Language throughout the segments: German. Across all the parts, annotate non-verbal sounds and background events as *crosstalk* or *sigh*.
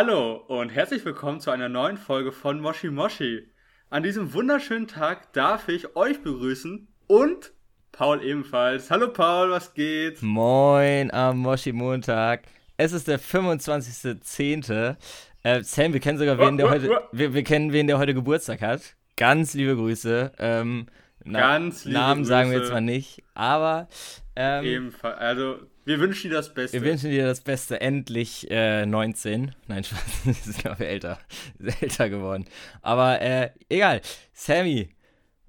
Hallo und herzlich willkommen zu einer neuen Folge von Moshi Moshi. An diesem wunderschönen Tag darf ich euch begrüßen und Paul ebenfalls. Hallo Paul, was geht? Moin am Moshi Montag. Es ist der 25.10. Äh, Sam, wir kennen sogar wen, der heute, wir, wir kennen wen, der heute Geburtstag hat. Ganz liebe Grüße. Ähm, na, Ganz liebe Namen sagen wir Grüße. jetzt mal nicht, aber ähm, Ebenfalls. Also, wir wünschen dir das Beste. wir wünschen dir das Beste. Endlich äh, 19. Nein, Spaß, *laughs* das ist glaube ich älter. Ist älter geworden. Aber äh, egal. Sammy,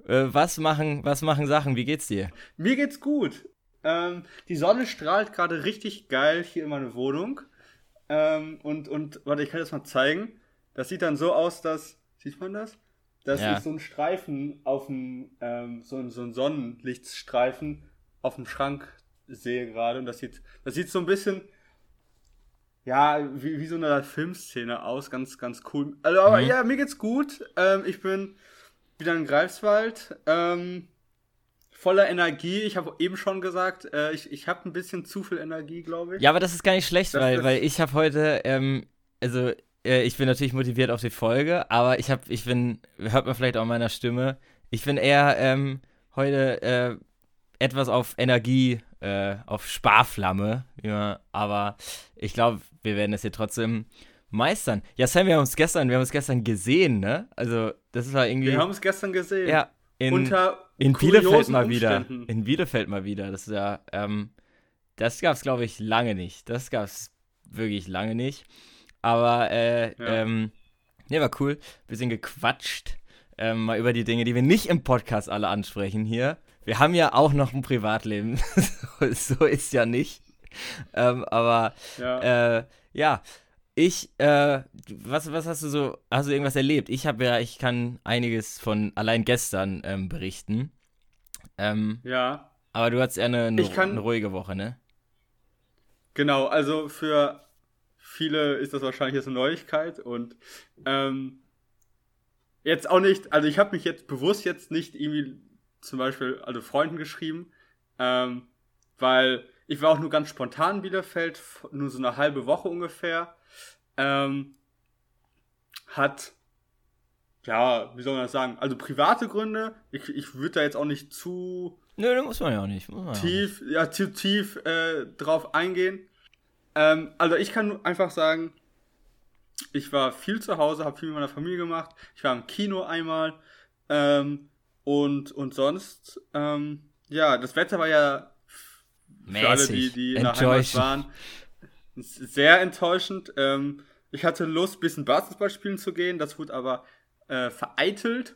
äh, was machen, was machen Sachen? Wie geht's dir? Mir geht's gut. Ähm, die Sonne strahlt gerade richtig geil hier in meiner Wohnung. Ähm, und, und, warte, ich kann das mal zeigen. Das sieht dann so aus, dass, sieht man das? Dass Ja. ich so einen Streifen auf dem, ähm, so, ein- so einen Sonnenlichtstreifen auf dem Schrank sehe gerade. Und das sieht, das sieht so ein bisschen, ja, wie, wie so eine Filmszene aus. Ganz, ganz cool. Also, aber Mhm. ja, mir geht's gut. Ähm, ich bin wieder in Greifswald. Ähm, voller Energie. Ich habe eben schon gesagt, äh, ich, ich habe ein bisschen zu viel Energie, glaube ich. Ja, aber das ist gar nicht schlecht, Das- weil, das- weil ich habe heute, ähm, also äh, ich bin natürlich motiviert auf die Folge, aber ich habe, ich bin, hört man vielleicht auch an meiner Stimme, ich bin eher ähm, heute äh, etwas auf Energie, äh, auf Sparflamme, ja, aber ich glaube, wir werden es hier trotzdem meistern. Ja, Sam, wir haben uns gestern, wir haben uns gestern gesehen, ne? Also das war irgendwie, Wir haben es gestern gesehen. ja, in, Unter in Bielefeld mal wieder. Umständen. In Bielefeld mal wieder. Das ist ja, ähm, das gab's glaube ich lange nicht. Das gab's wirklich lange nicht. Aber äh, Ja. ähm, ne, war cool. Bisschen gequatscht. Ähm, mal über die Dinge, die wir nicht im Podcast alle ansprechen hier. Wir haben ja auch noch ein Privatleben. *laughs* so, ist ja nicht. Ähm, aber Ja. äh, ja, ich, äh, was, was hast du so, hast du irgendwas erlebt? Ich habe ja, ich kann einiges von allein gestern ähm, berichten. Ähm, ja. aber du hattest eher eine, eine, kann- eine ruhige Woche, ne? Genau, also für viele ist das wahrscheinlich jetzt eine Neuigkeit und ähm, jetzt auch nicht, also ich habe mich jetzt bewusst jetzt nicht irgendwie zum Beispiel, also Freunden geschrieben, ähm, weil ich war auch nur ganz spontan in Bielefeld, nur so eine halbe Woche ungefähr. Ähm, hat, ja, wie soll man das sagen, also private Gründe, ich, ich würde da jetzt auch nicht zu Nö, da muss man ja auch nicht. Man ja nicht. tief, ja, zu tief äh, drauf eingehen. Ähm, also ich kann einfach sagen, ich war viel zu Hause, habe viel mit meiner Familie gemacht. Ich war im Kino einmal ähm, und und sonst, ähm, ja, das Wetter war ja für alle, die, die in der Heimat waren, sehr enttäuschend. Ähm, ich hatte Lust, ein bisschen Basketball spielen zu gehen. Das wurde aber äh, vereitelt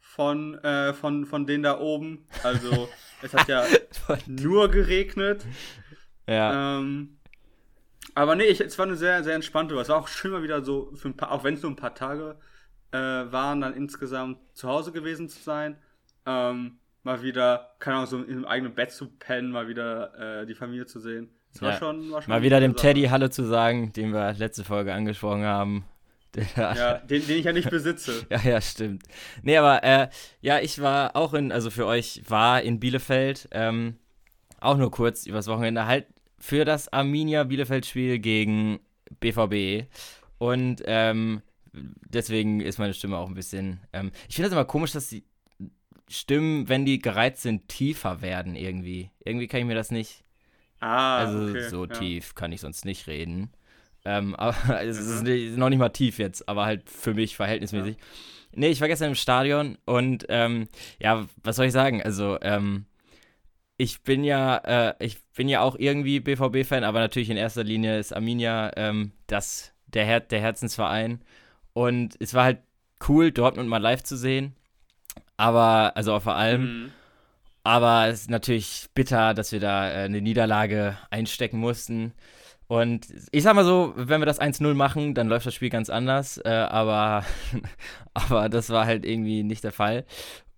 von, äh, von, von denen da oben. Also, es hat ja *laughs* nur geregnet. Ja, Ähm, aber nee, ich, es war eine sehr, sehr entspannte. Es war auch schön mal wieder so, für ein paar, auch wenn es nur ein paar Tage äh, waren, dann insgesamt zu Hause gewesen zu sein. Ähm, mal wieder, keine Ahnung, so im eigenen Bett zu pennen, mal wieder äh, die Familie zu sehen. War Ja. schon, war schon mal wieder dem. Teddy Hallo zu sagen, den wir letzte Folge angesprochen haben. *laughs* Ja, den, den ich ja nicht besitze. *laughs* Ja, ja, stimmt. Nee, aber äh, ja, ich war auch in, also für euch war in Bielefeld, ähm, auch nur kurz übers Wochenende, halt für das Arminia Bielefeld-Spiel gegen BVB. Und ähm, deswegen ist meine Stimme auch ein bisschen. Ähm, ich finde das immer komisch, dass die Stimmen, wenn die gereizt sind, tiefer werden irgendwie. Irgendwie kann ich mir das nicht. Ah, Also okay, so ja. tief kann ich sonst nicht reden. Ähm, *laughs* aber es ist nicht- noch nicht mal tief jetzt, aber halt für mich verhältnismäßig. Nee, ich war gestern im Stadion und ähm, ja, was soll ich sagen? Also, ähm, ich bin ja, äh, ich bin ja auch irgendwie BVB-Fan, aber natürlich in erster Linie ist Arminia ähm, das, der, Her der Herzensverein. Und es war halt cool, Dortmund mal live zu sehen. Aber, also vor allem. Mhm. aber es ist natürlich bitter, dass wir da äh, eine Niederlage einstecken mussten. Und ich sag mal so, wenn wir das 1-0 machen, dann läuft das Spiel ganz anders. Äh, aber, *laughs* aber das war halt irgendwie nicht der Fall.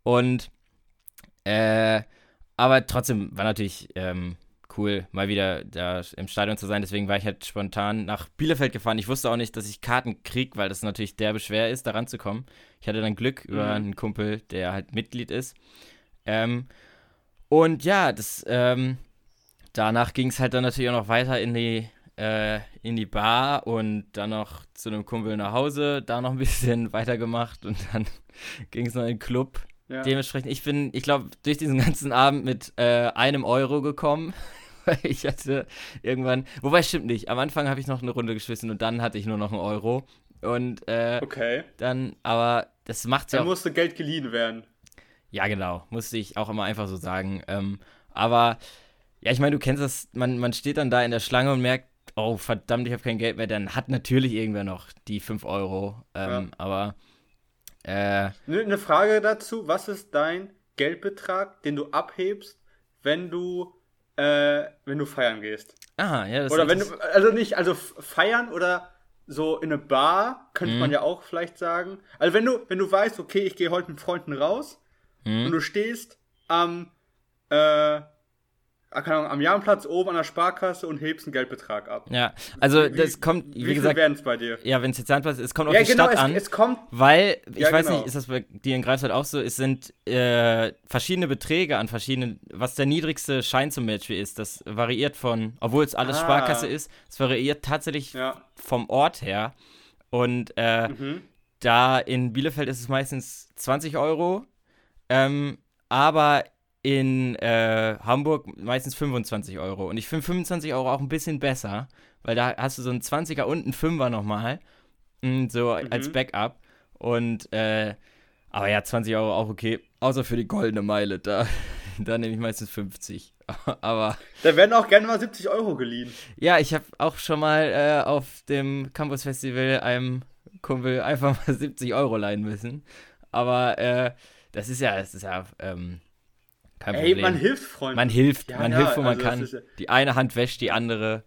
Und äh, aber trotzdem war natürlich ähm, cool, mal wieder da im Stadion zu sein. Deswegen war ich halt spontan nach Bielefeld gefahren. Ich wusste auch nicht, dass ich Karten krieg, weil das natürlich derbe schwer ist, da ranzukommen. Ich hatte dann Glück über Mhm. einen Kumpel, der halt Mitglied ist. Ähm, und ja, das, ähm, danach ging es halt dann natürlich auch noch weiter in die, äh, in die Bar und dann noch zu einem Kumpel nach Hause, da noch ein *laughs* bisschen weitergemacht und dann *laughs* ging es noch in den Club. Ja. Dementsprechend, ich bin, ich glaube, durch diesen ganzen Abend mit äh, einem Euro gekommen. Weil *laughs* ich hatte irgendwann, wobei stimmt nicht, am Anfang habe ich noch eine Runde geschmissen und dann hatte ich nur noch einen Euro. Und äh, Okay. dann, aber das macht ja Dann auch musste Geld geliehen werden. ja, genau. Musste ich auch immer einfach so sagen. Ähm, aber, ja, ich meine, du kennst das, man, man steht dann da in der Schlange und merkt, oh, verdammt, ich habe kein Geld mehr. Dann hat natürlich irgendwer noch die 5 Euro. Ähm, Aber, äh, Eine ne Frage dazu: Was ist dein Geldbetrag, den du abhebst, wenn du, äh, wenn du feiern gehst? aha, ja, das Oder wenn du, also nicht, also feiern oder so in eine Bar, könnte Mhm. man ja auch vielleicht sagen. Also wenn du, wenn du weißt, okay, ich gehe heute mit Freunden raus Mhm. und du stehst am, äh, keine Ahnung, am Jahrenplatz oben an der Sparkasse und hebst einen Geldbetrag ab. Ja, also Wie- das kommt, wie, Wie, gesagt, werden es bei dir? ja, wenn es jetzt Sandplatz ist, es kommt auf Ja, die genau, Stadt es, an. es kommt. Weil, ich Ja, weiß genau. nicht, ist das bei dir in Greifswald auch so? Es sind äh, verschiedene Beträge an verschiedenen, was der niedrigste Schein zum Beispiel ist. Das variiert von, obwohl es alles Ah. Sparkasse ist, es variiert tatsächlich Ja. vom Ort her. Und äh, Mhm. da in Bielefeld ist es meistens 20 Euro, ähm, aber in äh, Hamburg meistens 25 Euro. Und ich finde 25 Euro auch ein bisschen besser, weil da hast du so einen 20er und einen 5er nochmal, mm, so als Mhm. Backup. Und, äh, aber ja, 20 Euro auch okay, außer für die goldene Meile, da, *laughs* da nehme ich meistens 50. *laughs* aber Da werden auch gerne mal 70 Euro geliehen. ja, ich habe auch schon mal äh, auf dem Campus Festival einem Kumpel einfach mal *laughs* 70 Euro leihen müssen. Aber äh, das ist ja, das ist ja ähm, kein Ey, Problem. man hilft Freunden. Man hilft, Ja, man ja, hilft, wo man also das kann. ja- Die eine Hand wäscht die andere.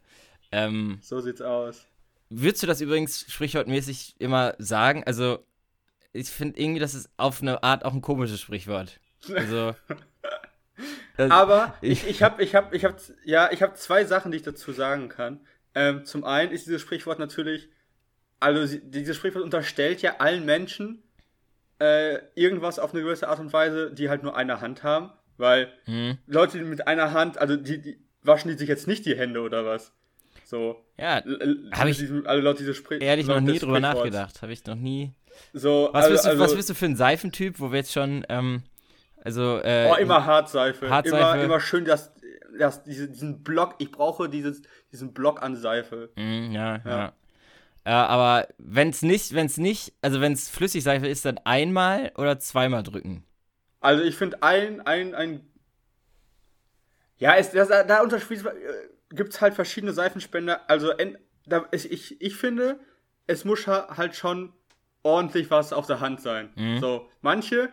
Ähm, So sieht's aus. würdest du das übrigens sprichwortmäßig immer sagen? Also, ich finde irgendwie, das ist auf eine Art auch ein komisches Sprichwort. Also. *laughs* das- Aber ich- ich, habe, ich habe, ich habe, ja, ich habe zwei Sachen, die ich dazu sagen kann. Ähm, zum einen ist dieses Sprichwort natürlich, also dieses Sprichwort unterstellt ja allen Menschen äh, irgendwas auf eine gewisse Art und Weise, die halt nur eine Hand haben, weil Hm, Leute die mit einer Hand, also die, die waschen die sich jetzt nicht die Hände oder was? So. ja, L- l- Hab ich alle Laut dieses Sprich ehrlich noch laut nie drüber nachgedacht. Habe ich noch nie. So, Was, also, bist du, also, was bist du für ein Seifentyp, wo wir jetzt schon, ähm, also, äh, Oh, immer Hartseife. Hartseife. Immer, immer schön, dass, diese, diesen Block, ich brauche dieses, diesen Block an Seife. Mm, ja, ja. Ja. Äh, aber wenn es nicht, wenn es nicht, also wenn es Flüssigseife ist, dann einmal oder zweimal drücken. Also ich finde ein, ein, ein. Ja, es, das, da unterschied, äh, gibt's halt verschiedene Seifenspender. Also da, ich, ich, ich finde, es muss ha- halt schon ordentlich was auf der Hand sein. Mhm. So, manche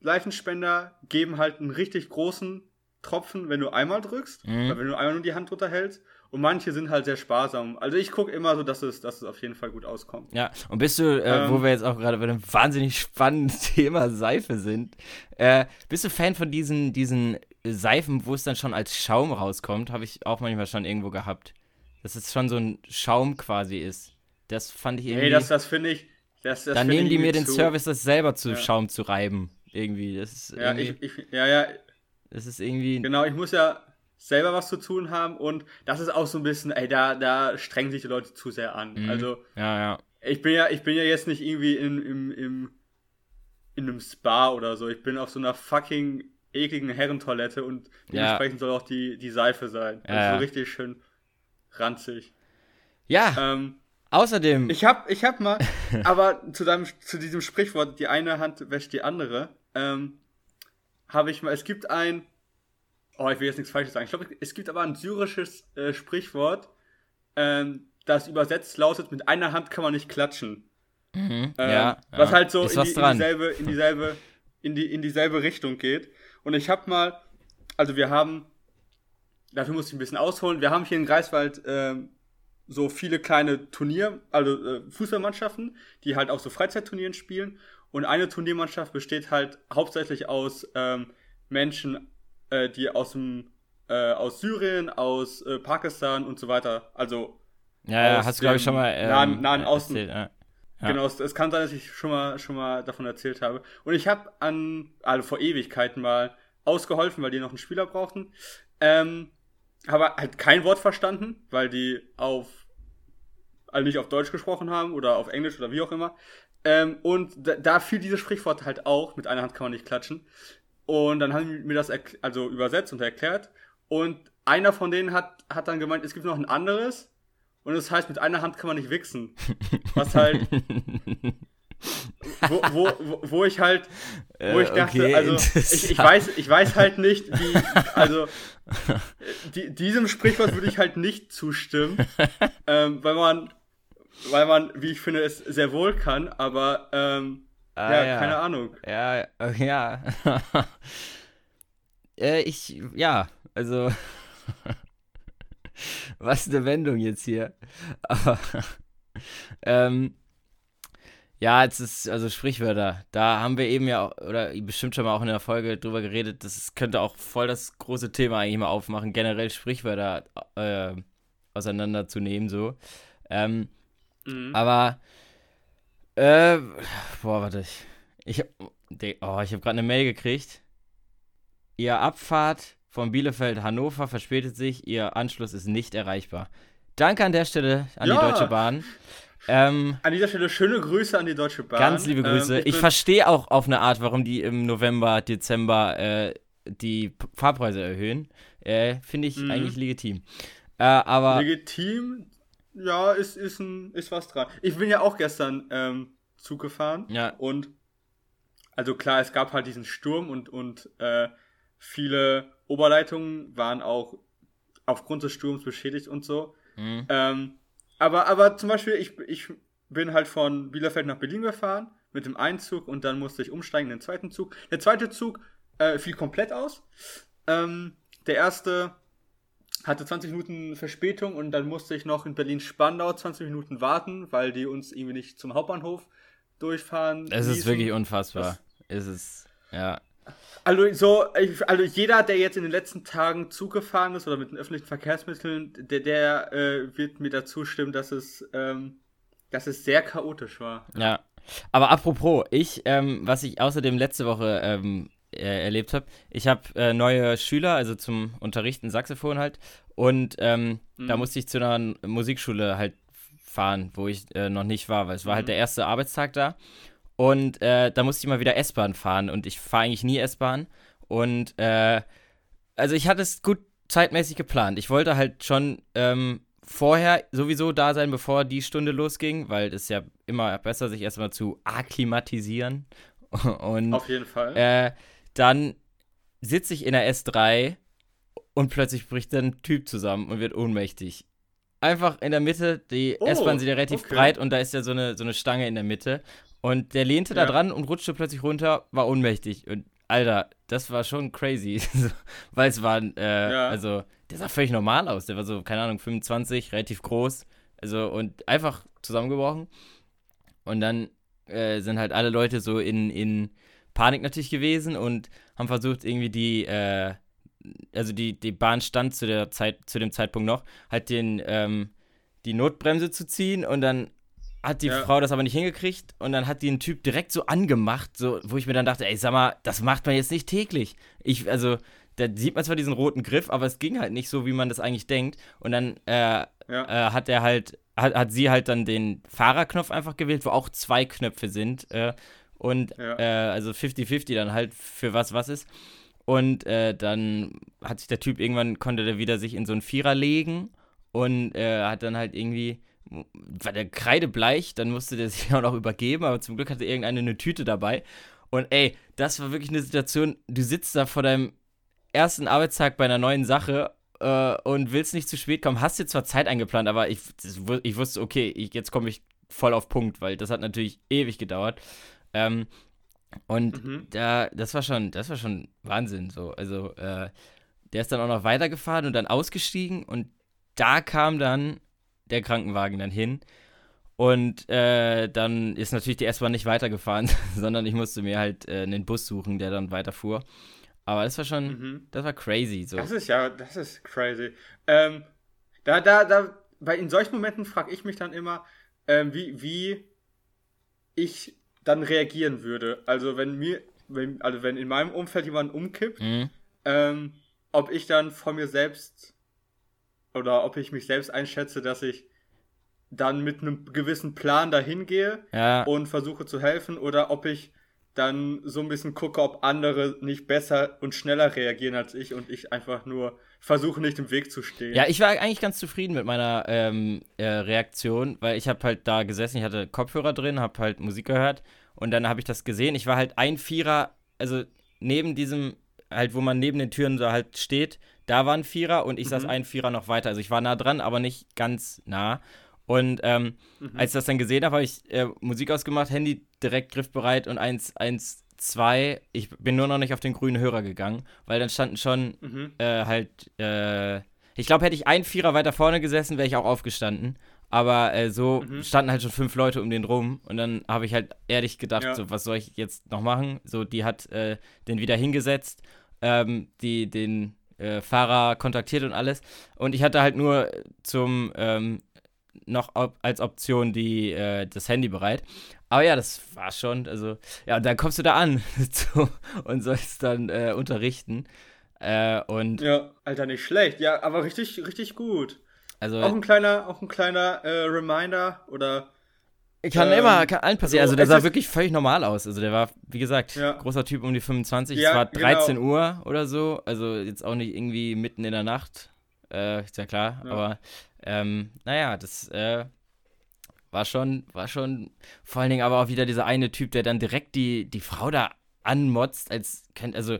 Seifenspender geben halt einen richtig großen Tropfen, wenn du einmal drückst, Mhm. oder wenn du einmal nur die Hand drunter hältst. Und manche sind halt sehr sparsam. Also ich gucke immer so, dass es, dass es auf jeden Fall gut auskommt. Ja, und bist du, äh, Ähm. wo wir jetzt auch gerade bei einem wahnsinnig spannenden *laughs* Thema Seife sind, äh, bist du Fan von diesen, diesen Seifen, wo es dann schon als Schaum rauskommt? Habe ich auch manchmal schon irgendwo gehabt. Dass es schon so ein Schaum quasi ist. Das fand ich irgendwie. Nee, das, das finde ich. Das, das dann nehmen die mir den zu- Service, das selber zu Ja. Schaum zu reiben. Irgendwie. Das ist Ja, irgendwie. ich, ich, ja, ja, das ist irgendwie. Genau, ich muss ja selber was zu tun haben und das ist auch so ein bisschen, ey, da, da strengen sich die Leute zu sehr an. Mhm. Also, Ja, ja. ich bin ja, ich bin ja jetzt nicht irgendwie in, im, im, in einem Spa oder so. Ich bin auf so einer fucking ekligen Herrentoilette und Ja. dementsprechend soll auch die, die Seife sein. Also Ja, ja. so richtig schön ranzig. Ja, Ähm, außerdem. ich hab, ich hab mal, *laughs* aber zu, deinem, zu diesem Sprichwort, die eine Hand wäscht die andere, ähm, habe ich mal, es gibt ein, oh, ich will jetzt nichts Falsches sagen, ich glaube, es gibt aber ein syrisches äh, Sprichwort, ähm, das übersetzt lautet, mit einer Hand kann man nicht klatschen. Mhm, Ähm, ja, Was ja. halt so in, was die, in dieselbe, in dieselbe, in die, in dieselbe Richtung geht. Und ich habe mal also wir haben, dafür muss ich ein bisschen ausholen, wir haben hier in Greifswald ähm, so viele kleine Turnier, also äh, Fußballmannschaften, die halt auch so Freizeitturnieren spielen. Und eine Turniermannschaft besteht halt hauptsächlich aus ähm, Menschen, äh, die aus dem äh, aus Syrien, aus äh, Pakistan und so weiter, also Ja, ja hast du, glaube ich, schon mal ähm, nahen- nahen Osten. erzählt, ja. Ja. Genau, es, es kann sein, dass ich schon mal, schon mal davon erzählt habe. Und ich habe an, also vor Ewigkeiten mal ausgeholfen, weil die noch einen Spieler brauchten. Ähm, habe halt kein Wort verstanden, weil die auf, also nicht auf Deutsch gesprochen haben oder auf Englisch oder wie auch immer. Ähm, und da, da fiel dieses Sprichwort halt auch, mit einer Hand kann man nicht klatschen. Und dann haben die mir das also übersetzt und erklärt. Und einer von denen hat, hat dann gemeint, es gibt noch ein anderes. Und das heißt, mit einer Hand kann man nicht wichsen. Was halt, *laughs* wo, wo, wo, wo ich halt, wo Äh, ich dachte, okay, also ich, ich, weiß, ich weiß halt nicht, wie, also *laughs* die, diesem Sprichwort würde ich halt nicht zustimmen, ähm, weil man, weil man, wie ich finde, es sehr wohl kann, aber ähm, Ah, ja, ja. keine Ahnung. Ja, äh, ja. *laughs* äh, ich, ja, also, *laughs* was eine Wendung jetzt hier. *laughs* Aber, ähm, ja, es ist, also Sprichwörter, da haben wir eben ja, auch- oder bestimmt schon mal auch in der Folge drüber geredet, das könnte auch voll das große Thema eigentlich mal aufmachen, generell Sprichwörter äh, auseinanderzunehmen, so. Ähm, Mhm. aber, äh, boah, warte, ich, ich oh, ich habe gerade eine Mail gekriegt. Ihr Abfahrt von Bielefeld Hannover verspätet sich, Ihr Anschluss ist nicht erreichbar. Danke an der Stelle an die Ja. Deutsche Bahn. Ähm, An dieser Stelle schöne Grüße an die Deutsche Bahn. ganz liebe Grüße. Ähm, ich bin- verstehe auch auf eine Art, warum die im November, Dezember äh, die Fahrpreise erhöhen. Äh, Finde ich Mhm. eigentlich legitim. Äh, aber legitim, ja, ist, ist, ein, ist was dran. Ich bin ja auch gestern ähm, Zug gefahren ja, und also klar, es gab halt diesen Sturm und, und äh, viele Oberleitungen waren auch aufgrund des Sturms beschädigt und so. mhm. Ähm, aber, aber zum Beispiel, ich, ich bin halt von Bielefeld nach Berlin gefahren mit dem einen Zug und dann musste ich umsteigen in den zweiten Zug. Der zweite Zug äh, fiel komplett aus. Ähm, der erste hatte 20 Minuten Verspätung und dann musste ich noch in Berlin-Spandau 20 Minuten warten, weil die uns irgendwie nicht zum Hauptbahnhof durchfahren. es ist wirklich unfassbar. Es ist, ja. Also so, ich, also jeder, der jetzt in den letzten Tagen Zug gefahren ist oder mit den öffentlichen Verkehrsmitteln, der, der äh, wird mir dazu stimmen, dass es, ähm, dass es sehr chaotisch war. Ja. Aber apropos, ich, ähm, was ich außerdem letzte Woche ähm, äh, erlebt habe, ich habe äh, neue Schüler, also zum Unterrichten Saxophon halt, und ähm, da musste ich zu einer Musikschule halt fahren, wo ich äh, noch nicht war, weil es war halt der erste Arbeitstag da. Und äh, da musste ich mal wieder S-Bahn fahren und ich fahre eigentlich nie S-Bahn. Und äh, also ich hatte es gut zeitmäßig geplant. Ich wollte halt schon ähm, vorher sowieso da sein, bevor die Stunde losging, weil es ja immer besser, sich erstmal zu akklimatisieren. *laughs* Und Auf jeden Fall. äh, dann sitze ich in der S3 und plötzlich bricht dann ein Typ zusammen und wird ohnmächtig. Einfach in der Mitte, die Oh, S-Bahn sind ja relativ okay. breit und da ist ja so eine, so eine Stange in der Mitte. Und der lehnte da Ja. dran und rutschte plötzlich runter, war ohnmächtig. Und Alter, das war schon crazy. *laughs* Weil es war, äh, Ja. also, der sah völlig normal aus. Der war so, keine Ahnung, 25, relativ groß. Also, und einfach zusammengebrochen. Und dann äh, sind halt alle Leute so in, in Panik natürlich gewesen und haben versucht, irgendwie die, äh, also die, die Bahn stand zu der Zeit, zu dem Zeitpunkt noch, halt den, ähm, die Notbremse zu ziehen und dann hat die Ja. Frau das aber nicht hingekriegt und dann hat die einen Typ direkt so angemacht, so, wo ich mir dann dachte, ey, sag mal, das macht man jetzt nicht täglich. Ich, also, da sieht man zwar diesen roten Griff, aber es ging halt nicht so, wie man das eigentlich denkt. Und dann äh, Ja. äh, hat er halt, hat, hat sie halt dann den Fahrerknopf einfach gewählt, wo auch zwei Knöpfe sind. Äh, und Ja. äh, also 50-50 dann halt für was was ist. Und äh, dann hat sich der Typ irgendwann, konnte der wieder sich in so einen Vierer legen und äh, hat dann halt irgendwie, war der kreidebleich, dann musste der *laughs* sich auch noch übergeben, aber zum Glück hatte irgendeine eine Tüte dabei. Und ey, das war wirklich eine Situation, du sitzt da vor deinem ersten Arbeitstag bei einer neuen Sache äh, und willst nicht zu spät kommen, hast dir zwar Zeit eingeplant, aber ich, ich wusste, okay, ich, jetzt komme ich voll auf Punkt, weil das hat natürlich ewig gedauert. Ähm, und Mhm. da, das war schon, das war schon Wahnsinn, so. Also, äh, der ist dann auch noch weitergefahren und dann ausgestiegen und da kam dann der Krankenwagen dann hin. Und äh, dann ist natürlich die S-Bahn nicht weitergefahren, *laughs* sondern ich musste mir halt äh, einen Bus suchen, der dann weiterfuhr. Aber das war schon, Mhm. das war crazy. So. Das ist ja, das ist crazy. Ähm, da, da, da, bei in solchen Momenten frage ich mich dann immer, ähm, wie, wie ich dann reagieren würde. Also wenn mir, wenn, also wenn in meinem Umfeld jemand umkippt, Mhm. ähm, ob ich dann von mir selbst oder ob ich mich selbst einschätze, dass ich dann mit einem gewissen Plan dahin gehe Ja, und versuche zu helfen oder ob ich dann so ein bisschen gucke, ob andere nicht besser und schneller reagieren als ich und ich einfach nur versuche, nicht im Weg zu stehen. Ja, ich war eigentlich ganz zufrieden mit meiner ähm, äh, Reaktion, weil ich habe halt da gesessen, ich hatte Kopfhörer drin, habe halt Musik gehört und dann habe ich das gesehen. Ich war halt ein Vierer, also neben diesem, halt wo man neben den Türen da halt steht, da war ein Vierer und ich saß Mhm. ein Vierer noch weiter. Also ich war nah dran, aber nicht ganz nah. Und ähm, Mhm. als ich das dann gesehen habe, habe ich äh, Musik ausgemacht, Handy direkt griffbereit und 1, 1, 2. Ich bin nur noch nicht auf den grünen Hörer gegangen, weil dann standen schon Mhm. äh, halt, äh, ich glaube, hätte ich einen Vierer weiter vorne gesessen, wäre ich auch aufgestanden. Aber äh, so Mhm. standen halt schon fünf Leute um den rum und dann habe ich halt ehrlich gedacht, Ja. so, was soll ich jetzt noch machen? So, die hat äh, den wieder hingesetzt, ähm, die den äh, Fahrer kontaktiert und alles. Und ich hatte halt nur zum ähm, noch op als Option die, äh, das Handy bereit. Aber ja, das war schon, also, ja, und dann kommst du da an *laughs* und sollst dann äh, unterrichten. Äh, und Ja, Alter, nicht schlecht. Ja, aber richtig, richtig gut. also Auch ein kleiner, auch ein kleiner äh, Reminder oder kann ähm, immer, kann allen passieren. also Also der sah wirklich völlig normal aus. Also der war, wie gesagt, Ja. großer Typ um die 25. Ja, es war genau. 13 Uhr oder so. Also jetzt auch nicht irgendwie mitten in der Nacht. Äh, ist ja klar. Ja. Aber ähm, naja, das äh, war schon, war schon vor allen Dingen aber auch wieder dieser eine Typ, der dann direkt die, die Frau da anmotzt, als kennt, also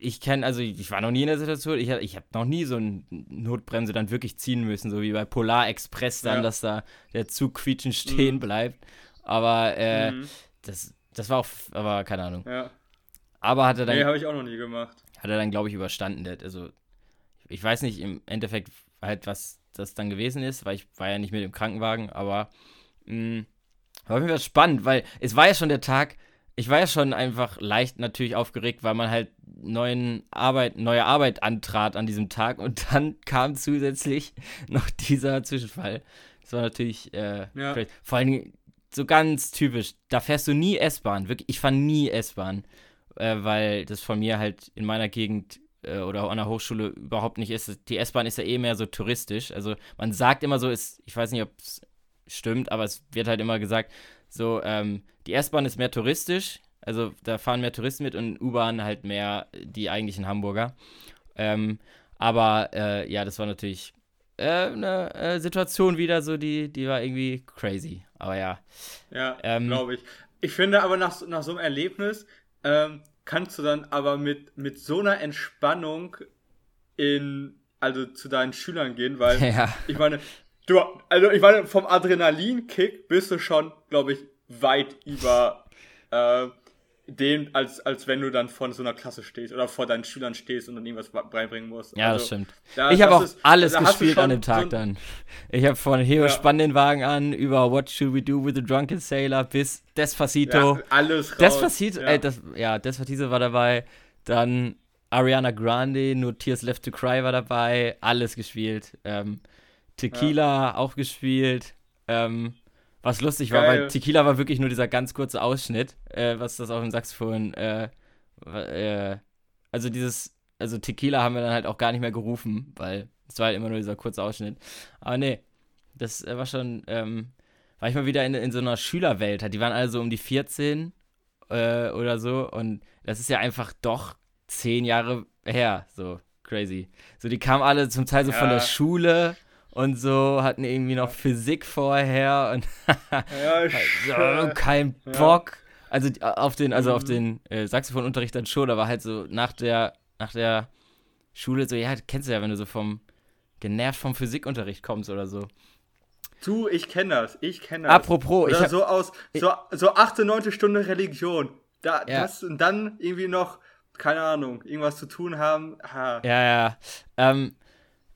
ich kenne, also ich war noch nie in der Situation, ich, ich habe noch nie so eine Notbremse dann wirklich ziehen müssen, so wie bei Polar Express dann, Ja. dass da der Zug quietschend stehen Mhm. bleibt. Aber äh, Mhm. das, das war auch, aber keine Ahnung. Ja. Aber hat er dann, Nee, habe ich auch noch nie gemacht. hat er dann, glaube ich, überstanden. Also, ich weiß nicht im Endeffekt halt, was das dann gewesen ist, weil ich war ja nicht mit im Krankenwagen, aber mh, war mir was spannend, weil es war ja schon der Tag, ich war ja schon einfach leicht natürlich aufgeregt, weil man halt neuen Arbeit, neue Arbeit antrat an diesem Tag und *laughs* dann kam zusätzlich *laughs* noch dieser Zwischenfall. Das war natürlich äh, Ja. Vor allen Dingen so ganz typisch, da fährst du nie S-Bahn, wirklich, ich fahre nie S-Bahn äh, weil das von mir halt in meiner Gegend äh, oder an der Hochschule überhaupt nicht ist. Die S-Bahn ist ja eh mehr so touristisch. Also man sagt immer so, ist, ich weiß nicht, ob es stimmt, aber es wird halt immer gesagt, so, ähm, die S-Bahn ist mehr touristisch, also da fahren mehr Touristen mit und U-Bahn halt mehr die eigentlichen Hamburger. Ähm, aber äh, ja, das war natürlich äh, eine äh, Situation wieder so, die, die war irgendwie crazy. Aber ja. Ja, Ähm, glaube ich. Ich finde aber nach, nach so einem Erlebnis ähm, kannst du dann aber mit, mit so einer Entspannung in, also zu deinen Schülern gehen, weil *laughs* ja. ich meine, du, also ich meine, vom Adrenalinkick bist du schon, glaube ich, weit über äh, dem, als, als wenn du dann vor so einer Klasse stehst oder vor deinen Schülern stehst und dann irgendwas beibringen musst. Ja, also, das stimmt. da- ich habe auch ist- alles gespielt an dem Tag so dann. Ich habe von Hero Ja. spann den Wagen an über What Should We Do with the Drunken Sailor bis Despacito. Ja, alles raus. Despacito, ja. ey, das, ja, Despacito war dabei. Dann Ariana Grande, nur Tears Left to Cry war dabei. Alles gespielt. Ähm, Tequila auch gespielt. Ähm, was lustig war, Geil. weil Tequila war wirklich nur dieser ganz kurze Ausschnitt, äh, was das auf dem Saxophon, äh, äh, also dieses, also Tequila haben wir dann halt auch gar nicht mehr gerufen, weil es war halt immer nur dieser kurze Ausschnitt. Aber nee, das äh, war schon, ähm, war ich mal wieder in, in so einer Schülerwelt. halt. Die waren alle so um die 14 äh, oder so und das ist ja einfach doch zehn Jahre her, so crazy. So, die kamen alle zum Teil so von der Ja. Schule und so, hatten irgendwie noch Physik vorher und Ja, ich, *laughs* so, *laughs* kein. Bock. Also auf den, also auf Mhm. den äh, Saxophonunterricht dann schon, aber halt so nach der, nach der Schule so, ja, kennst du ja, wenn du so vom genervt vom Physikunterricht kommst oder so. Du, ich kenne das. Ich kenne das. Apropos, ich Oder hab, so aus, so, so achte, neunte Stunde Religion. Da, Ja. das, und dann irgendwie noch keine Ahnung, irgendwas zu tun haben. Ha. Ja, ja. Ähm,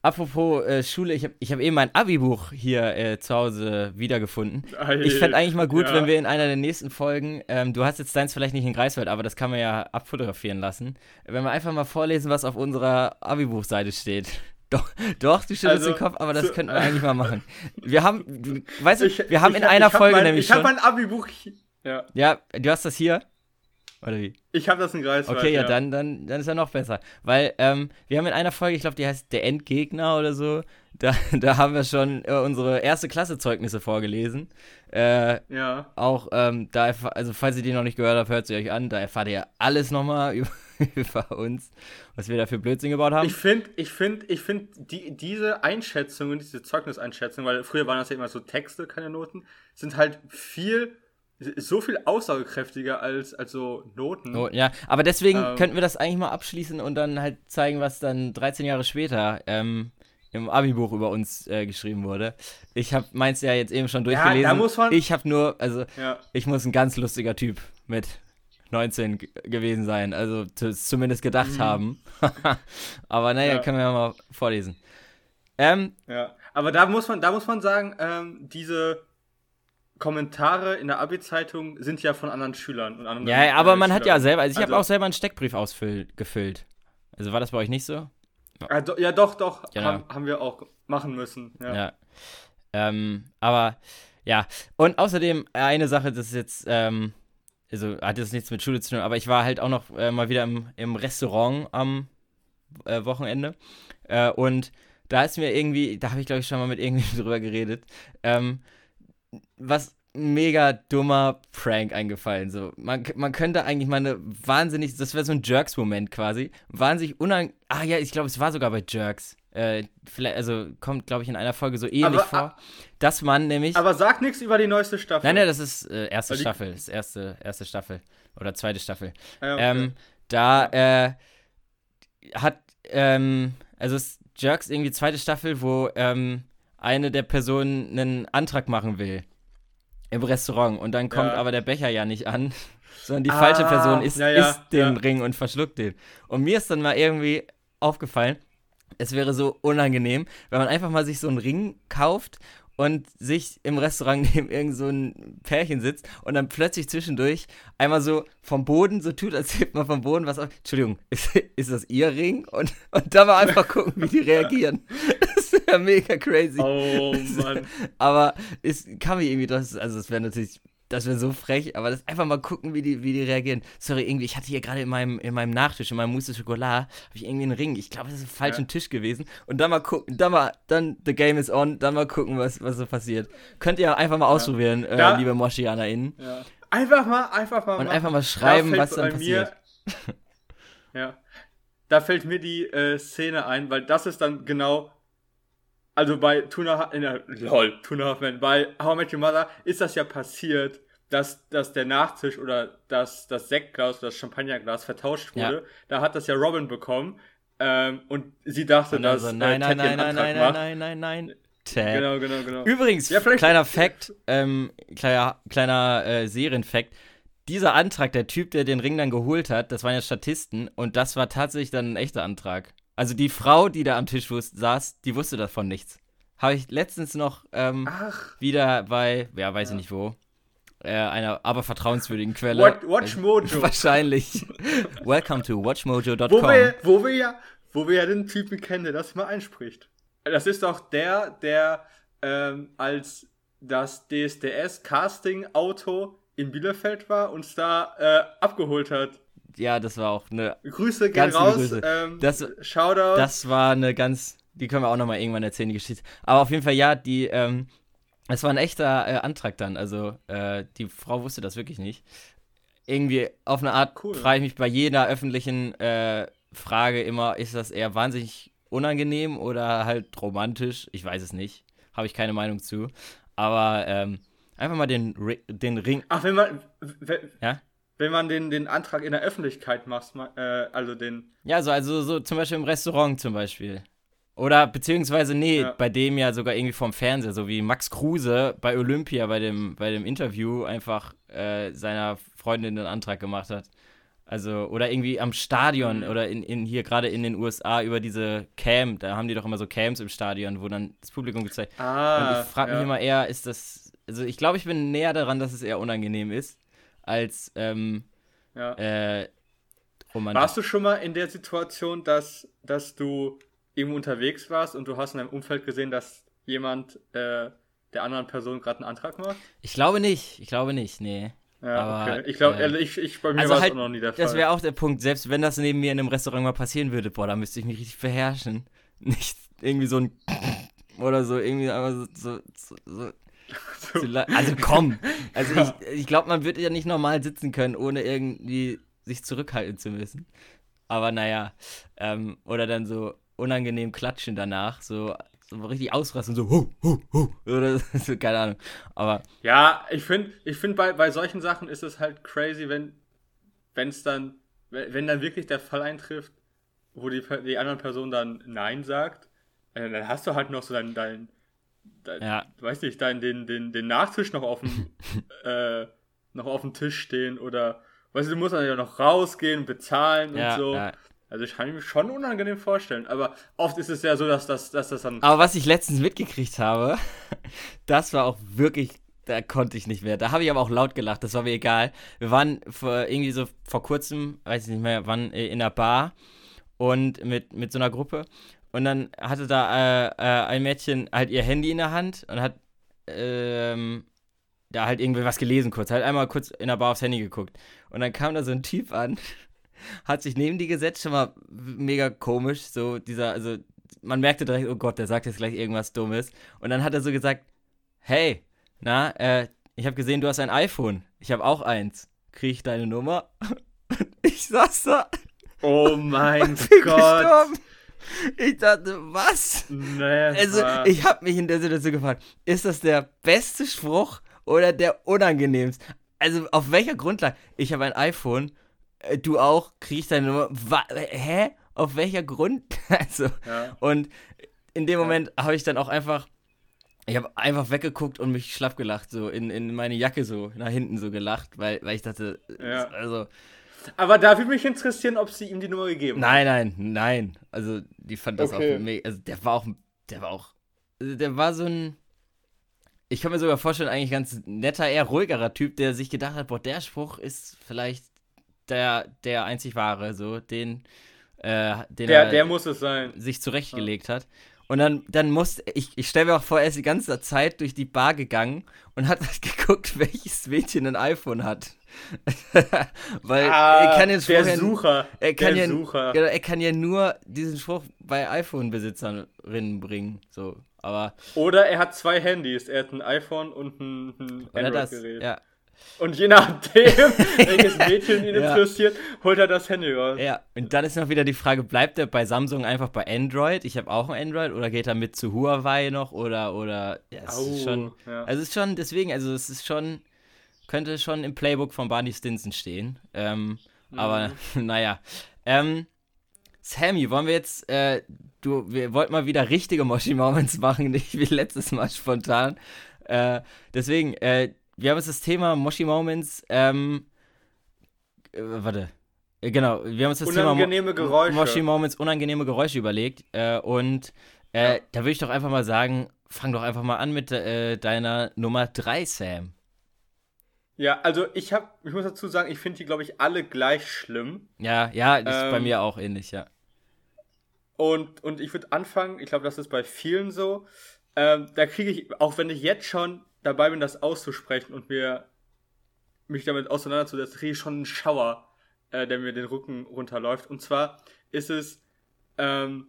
apropos äh, Schule, ich habe ich hab eben mein Abi-Buch hier äh, zu Hause wiedergefunden. Ich fände eigentlich mal gut, Ja. wenn wir in einer der nächsten Folgen, ähm, du hast jetzt deins vielleicht nicht in Greifswald, aber das kann man ja abfotografieren lassen, wenn wir einfach mal vorlesen, was auf unserer Abi-Buchseite steht. *laughs* Doch, doch, du schüttelst Also, den Kopf, aber das zu- könnten wir eigentlich mal machen. Wir haben, *laughs* weißt du, Ich- wir haben ich in einer ich hab Folge mein, nämlich Ich habe mein Abi-Buch. Ja, Ja, du hast das hier? Oder wie? ich habe das in Greifswald. Okay, ja, dann, dann, dann ist ja noch besser. Weil ähm, wir haben in einer Folge, ich glaube, die heißt Der Endgegner oder so, da, *laughs* da haben wir schon äh, unsere erste Klasse-Zeugnisse vorgelesen. Äh, Ja. auch ähm, da, also falls ihr die noch nicht gehört habt, hört sie euch an. Da erfahrt ihr alles nochmal *laughs* über, über uns, was wir da für Blödsinn gebaut haben. Ich finde, ich finde, ich finde, die, diese Einschätzungen, diese Zeugniseinschätzungen, weil früher waren das ja immer so Texte, keine Noten, sind halt viel, so viel aussagekräftiger als, als so Noten. Oh, ja, aber deswegen Ähm. könnten wir das eigentlich mal abschließen und dann halt zeigen, was dann 13 Jahre später ähm, im Abi-Buch über uns äh, geschrieben wurde. Ich habe meins ja jetzt eben schon Ja, da durchgelesen. muss man- ich habe nur, also Ja. ich muss ein ganz lustiger Typ mit 19 g- gewesen sein, also zu- zumindest gedacht haben. *laughs* aber naja, Mhm. Ja. können wir ja mal vorlesen. Ähm, Ja, aber da muss man, da muss man sagen, ähm, diese Kommentare in der Abi-Zeitung sind ja von anderen Schülern und anderen. ja, aber äh, man hat ja selber, also ich habe Also- auch selber einen Steckbrief ausgefüllt. Also war das bei euch nicht so? Ah, do, ja, doch, doch, Genau. haben, haben wir auch machen müssen. Ja. Ja. Ähm, aber ja. Und außerdem eine Sache, das ist jetzt, ähm, also hat jetzt nichts mit Schule zu tun, aber ich war halt auch noch äh, mal wieder im, im Restaurant am äh, Wochenende. Äh, und da ist mir irgendwie, da habe ich glaube ich schon mal mit irgendjemandem *laughs* drüber geredet, ähm, was mega dummer Prank eingefallen. So, man, man könnte eigentlich mal eine wahnsinnig, das wäre so ein Jerks-Moment quasi, wahnsinnig unang... Ah ja, ich glaube, es war sogar bei Jerks. Äh, vielleicht, also kommt, glaube ich, in einer Folge so ähnlich Aber, vor, dass man nämlich... Aber sag nichts über die neueste Staffel. nein, nein, das ist äh, erste Staffel, das ist erste, erste Staffel oder zweite Staffel. Ja, okay. Ähm, da äh, hat, ähm, also es ist Jerks irgendwie zweite Staffel, wo ähm, eine der Personen einen Antrag machen will im Restaurant und dann kommt Ja. aber der Becher ja nicht an, *laughs* sondern die Ah, falsche Person isst, ja, ja, isst den. Ring und verschluckt den. Und mir ist dann mal irgendwie aufgefallen, es wäre so unangenehm, wenn man einfach mal sich so einen Ring kauft und sich im Restaurant *laughs* neben irgend so ein Pärchen sitzt und dann plötzlich zwischendurch einmal so vom Boden so tut, als hebt man vom Boden was auf. Entschuldigung, *laughs* ist, ist das ihr Ring? Und, und da mal einfach gucken, wie die reagieren. Mega crazy. Oh Mann. *laughs* Aber es kann mir irgendwie, das, also es wäre natürlich, das wäre so frech, aber das einfach mal gucken, wie die, wie die reagieren. Sorry, irgendwie, ich hatte hier gerade in meinem, in meinem Nachtisch, in meinem Mousse de Chocolat, habe ich irgendwie einen Ring. Ich glaube, das ist ein falschen Ja. Tisch gewesen. Und dann mal gucken, dann mal, dann, the game is on, dann mal gucken, was, was so passiert. Könnt ihr einfach mal ausprobieren, äh, Da- liebe MoschianerInnen. Ja. Einfach mal, einfach mal. Und machen. einfach mal schreiben, Da was dann bei mir- passiert. *laughs* ja. Da fällt mir die äh, Szene ein, weil das ist dann genau. Also bei Tuna, in der, lol, Tuna Hoffman, bei How I Met Your Mother ist das ja passiert, dass, dass der Nachtisch oder das, das Sektglas oder das Champagnerglas vertauscht Ja. wurde. Da hat das ja Robin bekommen. Ähm, und sie dachte, Und dann dass äh, nein, nein, Ted nein, nein, nein, macht. nein, nein, nein, nein. Ted. Genau, genau, genau. Übrigens, Ja, kleiner *laughs* Fact, ähm, kleiner, kleiner äh, Serienfact. Dieser Antrag, der Typ, der den Ring dann geholt hat, das waren ja Statisten und das war tatsächlich dann ein echter Antrag. Also die Frau, die da am Tisch saß, die wusste davon nichts. Habe ich letztens noch ähm, wieder bei, ja, weiß ich nicht wo, äh, einer aber vertrauenswürdigen Quelle. Watch, Watch Mojo. *laughs* Wahrscheinlich. Welcome to watchmojo.com. Wo wir, wo wir ja, wo wir ja den Typen kennen, der das mal einspricht. Das ist doch der, der ähm, als das DSDS-Casting-Auto in Bielefeld war, uns da äh, abgeholt hat. Ja, das war auch eine Grüße gehen raus. Grüße. Ähm, Das- Shoutout. Das war eine ganz, die können wir auch nochmal irgendwann erzählen, die Geschichte. Aber auf jeden Fall, ja, die, ähm, es war ein echter äh, Antrag dann. Also, äh, die Frau wusste das wirklich nicht. Irgendwie auf eine Art Cool. frage ich mich bei jeder öffentlichen äh, Frage immer, ist das eher wahnsinnig unangenehm oder halt romantisch? Ich weiß es nicht. Habe ich keine Meinung zu. Aber ähm, einfach mal den, den Ring. Ach, wenn man, wenn, Ja? Wenn man den, den Antrag in der Öffentlichkeit macht, ma- äh, also den, Ja, so, also so zum Beispiel im Restaurant zum Beispiel. Oder beziehungsweise, nee, Ja. bei dem ja sogar irgendwie vom Fernseher, so wie Max Kruse bei Olympia bei dem, bei dem Interview einfach äh, seiner Freundin einen Antrag gemacht hat. Also, oder irgendwie am Stadion Mhm. oder in, in hier gerade in den USA über diese Cam, da haben die doch immer so Cams im Stadion, wo dann das Publikum gezeigt. Ah, Und ich frage mich ja. immer eher, ist das. Also ich glaube, ich bin näher daran, dass es eher unangenehm ist, als ähm, Ja. äh, romantisch. Warst du schon mal in der Situation, dass, dass du irgendwo unterwegs warst und du hast in deinem Umfeld gesehen, dass jemand äh, der anderen Person gerade einen Antrag macht? Ich glaube nicht, ich glaube nicht, nee. Ja, Aber, okay. Ich glaube, äh, ich, ich, bei mir Also war es halt, noch nie der Fall. das wäre auch der Punkt, selbst wenn das neben mir in einem Restaurant mal passieren würde, boah, da müsste ich mich richtig beherrschen. *laughs* Nicht irgendwie so ein *laughs* oder so, irgendwie aber so, so, so, so la- Also komm. Also ich, ich glaube, man wird ja nicht normal sitzen können, ohne irgendwie sich zurückhalten zu müssen. Aber naja, ähm, oder dann so unangenehm klatschen danach, so, so richtig ausrasten, so hu, hu, hu, oder *laughs* so, keine Ahnung. Aber Ja, ich finde, ich find bei, bei solchen Sachen ist es halt crazy, wenn es dann, wenn dann wirklich der Fall eintrifft, wo die, die andere Person dann Nein sagt, äh, dann hast du halt noch so dein, dein, dein Ja. weiß nicht, dein, den, den, den Nachtisch noch auf dem, *laughs* äh, noch auf dem Tisch stehen oder, weißt du, du musst dann ja noch rausgehen bezahlen ja, und so. ja. Also ich kann mir schon unangenehm vorstellen, aber oft ist es ja so, dass das, dass das dann, Aber was ich letztens mitgekriegt habe, *laughs* das war auch wirklich, da konnte ich nicht mehr. Da habe ich aber auch laut gelacht, das war mir egal. Wir waren vor, irgendwie so vor kurzem, weiß ich nicht mehr, wann, äh, in einer Bar und mit, mit so einer Gruppe. Und dann hatte da äh, äh, ein Mädchen halt ihr Handy in der Hand und hat ähm, da halt irgendwie was gelesen kurz. Halt einmal kurz in der Bar aufs Handy geguckt. Und dann kam da so ein Typ an, *laughs* hat sich neben die gesetzt, schon mal mega komisch, so dieser, also man merkte direkt, oh Gott, der sagt jetzt gleich irgendwas Dummes. Und dann hat er so gesagt, hey, na, äh, ich habe gesehen, du hast ein iPhone. Ich habe auch eins. Kriege ich deine Nummer? *laughs* ich saß da. oh *laughs* mein Gott. gestorben. Ich dachte, was? Nee, Also, ich habe mich in der Situation gefragt, ist das der beste Spruch oder der unangenehmste? Also, auf welcher Grundlage? Ich habe ein iPhone, äh, du auch, kriege ich deine Nummer? Wa hä? Auf welcher Grund? *laughs* Also, ja. und in dem Moment habe ich dann auch einfach, ich habe einfach weggeguckt und mich schlapp gelacht, so in, in meine Jacke so nach hinten so gelacht, weil, weil ich dachte, Ja. also, Aber da würde mich interessieren, ob sie ihm die Nummer gegeben nein, nein, nein. Also, die fand das Okay. auch mega, also der war auch, der war auch, also der war so ein, ich kann mir sogar vorstellen, eigentlich ganz netter, eher ruhigerer Typ, der sich gedacht hat, boah, der Spruch ist vielleicht der, der einzig wahre, so, den, äh, den Der, er der muss es sein. sich zurechtgelegt hat. Und dann, dann musste, ich, ich stelle mir auch vor, er ist die ganze Zeit durch die Bar gegangen und hat *laughs* geguckt, welches Mädchen ein iPhone hat. *laughs* Weil er kann jetzt Ah, der vorher, Sucher. er kann der ja, Sucher. ja, er kann ja nur diesen Spruch bei iPhone-Besitzerinnen bringen. So, aber Oder er hat zwei Handys. Er hat ein iPhone und ein, ein Android-Gerät. ja, Und je nachdem, *laughs* welches Mädchen ihn Ja. interessiert, holt er das Handy raus. ja. Und dann ist noch wieder die Frage, bleibt er bei Samsung einfach bei Android? Ich habe auch ein Android oder geht er mit zu Huawei noch oder oder ja, es ist Au, schon ja. Also es ist schon, deswegen, also es ist schon, könnte schon im Playbook von Barney Stinson stehen. Ähm, Aber *laughs* naja. Ähm, Sammy, wollen wir jetzt, äh, du, wir wollten mal wieder richtige Moshi-Moments machen, *laughs* nicht wie letztes Mal spontan. Äh, deswegen, äh, wir haben uns das Thema Moshi-Moments, ähm, äh, warte. Äh, Genau, wir haben uns das Unangenehme Thema Mo- Geräusche. Moshi-Moments, unangenehme Geräusche überlegt. Äh, und äh, Ja. da würde ich doch einfach mal sagen, fang doch einfach mal an mit äh, deiner Nummer 3, Sam. Ja, also ich habe, ich muss dazu sagen, ich finde die, glaube ich, alle gleich schlimm. Ja, ja, das ist bei Ähm, mir auch ähnlich, ja. Und, und ich würde anfangen, ich glaube, das ist bei vielen so. Ähm, da kriege ich, auch wenn ich jetzt schon dabei bin, das auszusprechen und mir mich damit auseinanderzusetzen, kriege ich schon einen Schauer, äh, der mir den Rücken runterläuft. Und zwar ist es, ähm,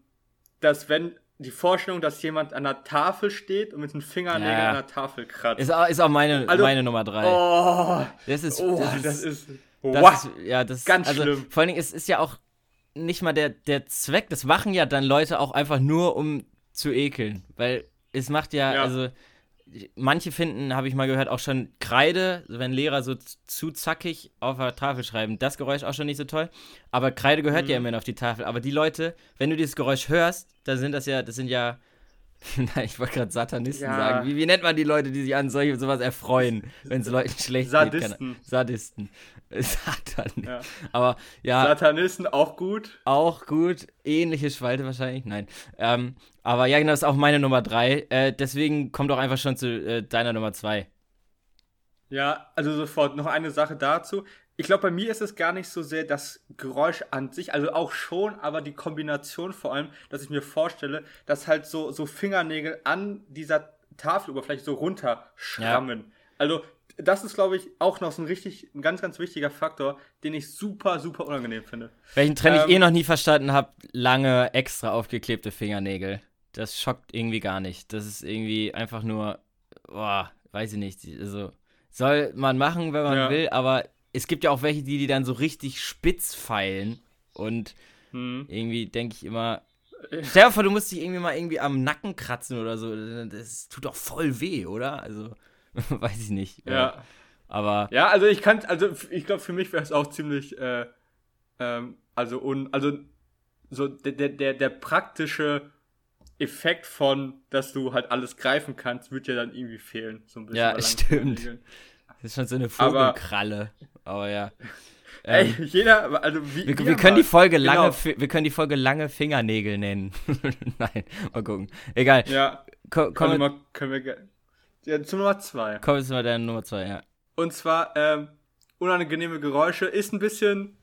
dass wenn die Vorstellung, dass jemand an der Tafel steht und mit den Fingernägeln Ja. an der Tafel kratzt. Ist auch, ist auch meine, Also- meine Nummer 3. oh, das ist, oh, das ist, das ist, das wow. ist, ja, das Ganz also, schlimm. Vor allen Dingen, es ist ja auch nicht mal der, der Zweck, das machen ja dann Leute auch einfach nur, um zu ekeln. Weil es macht ja, Ja. also manche finden, habe ich mal gehört, auch schon Kreide, wenn Lehrer so zu zackig auf der Tafel schreiben, das Geräusch auch schon nicht so toll. Aber Kreide gehört Mhm. ja immerhin auf die Tafel. Aber die Leute, wenn du dieses Geräusch hörst, dann sind das ja, das sind ja *laughs* Nein, ich wollte gerade Satanisten Ja. sagen. Wie, wie nennt man die Leute, die sich an solche sowas erfreuen, wenn es Leuten schlecht geht? Sadisten. Keine- Sadisten. *laughs* Satan. Ja. Aber ja, Satanisten auch gut. auch gut. Ähnliche Spalte wahrscheinlich. Nein. Ähm, aber ja, genau, das ist auch meine Nummer drei. Äh, deswegen komm doch einfach schon zu äh, deiner Nummer zwei. Ja, also sofort noch eine Sache dazu. Ich glaube, bei mir ist es gar nicht so sehr das Geräusch an sich, also auch schon, aber die Kombination vor allem, dass ich mir vorstelle, dass halt so, so Fingernägel an dieser Tafeloberfläche so runterschrammen. Also, das ist, glaube ich, auch noch so ein richtig, ein ganz, ganz wichtiger Faktor, den ich super, super unangenehm finde. Welchen Trend ich Ähm, eh noch nie verstanden habe, lange extra aufgeklebte Fingernägel. Das schockt irgendwie gar nicht. Das ist irgendwie einfach nur, boah, weiß ich nicht. Also, soll man machen, wenn man Ja. will, aber es gibt ja auch welche, die die dann so richtig spitz feilen und Hm. irgendwie denke ich immer, stell dir vor, du musst dich irgendwie mal irgendwie am Nacken kratzen oder so. Das tut doch voll weh, oder? Also, *laughs* weiß ich nicht. Ja. Aber Ja, also ich kann, also ich glaube, für mich wäre es auch ziemlich, äh, ähm, also un, also so der, der, der, praktische Effekt von, dass du halt alles greifen kannst, wird ja dann irgendwie fehlen. So ein bisschen Ja, *laughs* stimmt. Das ist schon so eine Vogelkralle. Aber ja. Ey, Ähm, jeder, also wie. Wir, wir können die. Folge lange, Genau. Fi- wir können die Folge lange Fingernägel nennen. *laughs* Nein, mal gucken. Egal. Ja, Ko komm, Kommen wir mal, können wir. Ja, zu Nummer zwei. komm jetzt mal deine Nummer zwei, ja. Und zwar, ähm, unangenehme Geräusche ist ein bisschen,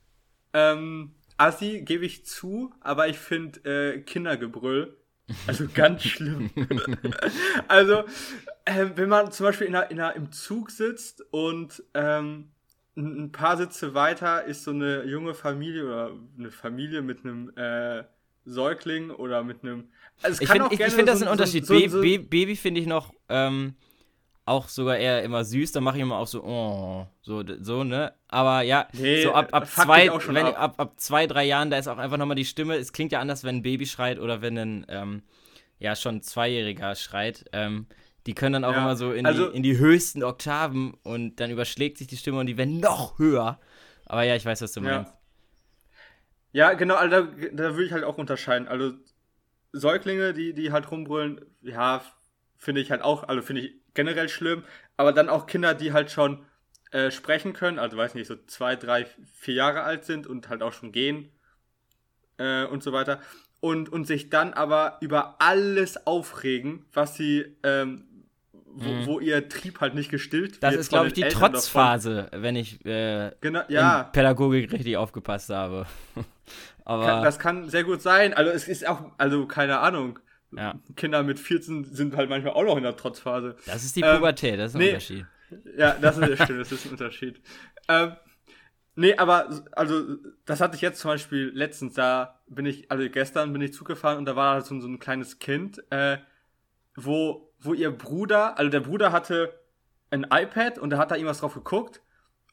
ähm, assi, gebe ich zu, aber ich finde äh, Kindergebrüll, also *laughs* ganz schlimm. *laughs* also, ähm, wenn man zum Beispiel in einer, in einer, im Zug sitzt und ähm, ein paar Sitze weiter ist so eine junge Familie oder eine Familie mit einem äh, Säugling oder mit einem. Also es Ich finde, ich, ich find das so ein Unterschied. So, so, Ba- Baby finde ich noch ähm, auch sogar eher immer süß. Da mache ich immer auch so, oh, so, so, ne? Aber ja, Nee, so ab, ab zwei, wenn, ab. ab, ab zwei, drei Jahren, da ist auch einfach nochmal die Stimme. Es klingt ja anders, wenn ein Baby schreit oder wenn ein, ähm, ja, schon Zweijähriger schreit. Ähm, die können dann auch Ja, immer so in, also- die, in die höchsten Oktaven und dann überschlägt sich die Stimme und die werden noch höher. Aber ja, ich weiß, was du Ja. meinst. Ja, genau, also da, da würde ich halt auch unterscheiden. Also Säuglinge, die, die halt rumbrüllen, ja, finde ich halt auch, also finde ich generell schlimm, aber dann auch Kinder, die halt schon äh, sprechen können, also weiß nicht, so zwei, drei, vier Jahre alt sind und halt auch schon gehen äh, und so weiter. Und, und sich dann aber über alles aufregen, was sie, ähm, wo, Mhm. wo ihr Trieb halt nicht gestillt Das wird ist, von glaube ich, die Eltern davon. Trotzphase, wenn ich äh, Genau, in ja. Pädagogik richtig aufgepasst habe. *laughs* Aber Kann, das kann sehr gut sein. Also es ist auch, also keine Ahnung. Ja. Kinder mit 14 sind halt manchmal auch noch in der Trotzphase. das ist die Ähm, Pubertät, das ist ein nee. Unterschied. Ja, das ist ja stimmt, das ist ein Unterschied. Ähm, nee, aber also das hatte ich jetzt zum Beispiel letztens, da bin ich, also gestern bin ich Zug gefahren und da war halt so, so ein kleines Kind, äh, wo, wo ihr Bruder, also der Bruder hatte ein iPad und da hat da irgendwas drauf geguckt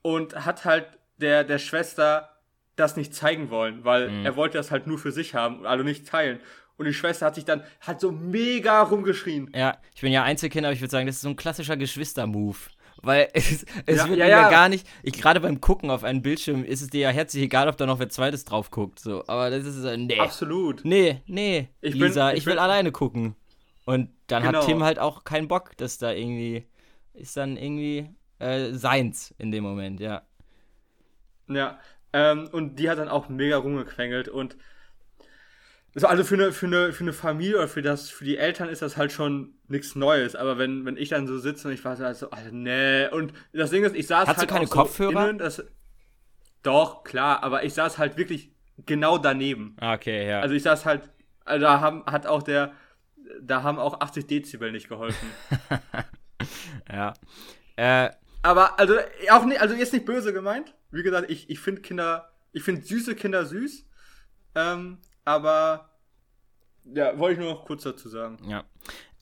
und hat halt der, der Schwester das nicht zeigen wollen, weil Mhm. er wollte das halt nur für sich haben, also nicht teilen. Und die Schwester hat sich dann halt so mega rumgeschrien. Ja, ich bin ja Einzelkind, aber ich würde sagen, das ist so ein klassischer Geschwister-Move. Weil *laughs* es, es Ja, wird ja, ja gar nicht, ich gerade beim Gucken auf einen Bildschirm ist es dir ja herzlich egal, ob da noch wer zweites drauf guckt. So. Aber das ist so, nee. Absolut. Nee, nee, Ich bin- Lisa, ich, ich will bin- alleine gucken. Und dann Genau. hat Tim halt auch keinen Bock, dass da irgendwie, ist dann irgendwie äh, seins in dem Moment, ja. Ja, ähm, und die hat dann auch mega rumgequengelt und so, also für eine, für eine, für eine Familie oder für das, für die Eltern ist das halt schon nichts Neues, aber wenn, wenn ich dann so sitze und ich war so, also, Alter, nee, und das Ding ist, ich saß Hast du halt keine auch so Kopfhörer? innen, das, doch, klar, aber ich saß halt wirklich genau daneben. Ah, Okay, ja. Also ich saß halt, also da haben, hat auch der, da haben auch 80 Dezibel nicht geholfen. *laughs* ja. Äh, Aber also auch nicht, also jetzt nicht böse gemeint. Wie gesagt, ich, ich finde Kinder, ich finde süße Kinder süß. Ähm, aber ja, wollte ich nur noch kurz dazu sagen. ja.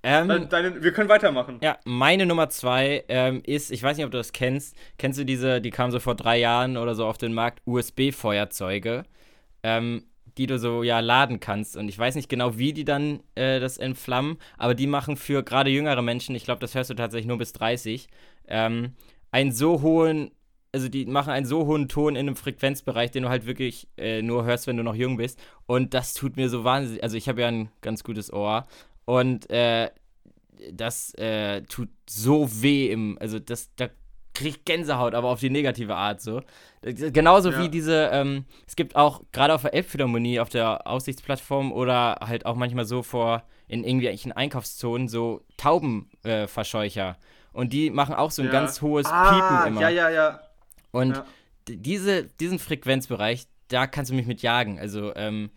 Ähm, Deine, deine, wir können weitermachen. Ja, meine Nummer zwei ähm, ist, ich weiß nicht, ob du das kennst. Kennst du diese, die kamen so vor drei Jahren oder so auf den Markt, USB-Feuerzeuge, ähm, die du so ja laden kannst. Und ich weiß nicht genau, wie die dann äh, das entflammen, aber die machen für gerade jüngere Menschen, ich glaube, das hörst du tatsächlich nur bis 30, ähm, einen so hohen, also die machen einen so hohen Ton in einem Frequenzbereich, den du halt wirklich äh, nur hörst, wenn du noch jung bist. Und das tut mir so wahnsinnig, also ich habe ja ein ganz gutes Ohr. Und äh, das äh, tut so weh im, also das, da kriegt Gänsehaut, aber auf die negative Art so. Genauso Ja. wie diese, ähm, es gibt auch gerade auf der Elbphilharmonie, auf der Aussichtsplattform oder halt auch manchmal so vor, in irgendwelchen Einkaufszonen, so Taubenverscheucher. Äh. Und die machen auch so ein Ja. ganz hohes ah, Piepen immer. Ja, ja, ja. Und Ja. diese, diesen Frequenzbereich, da kannst du mich mit jagen. Also, ähm,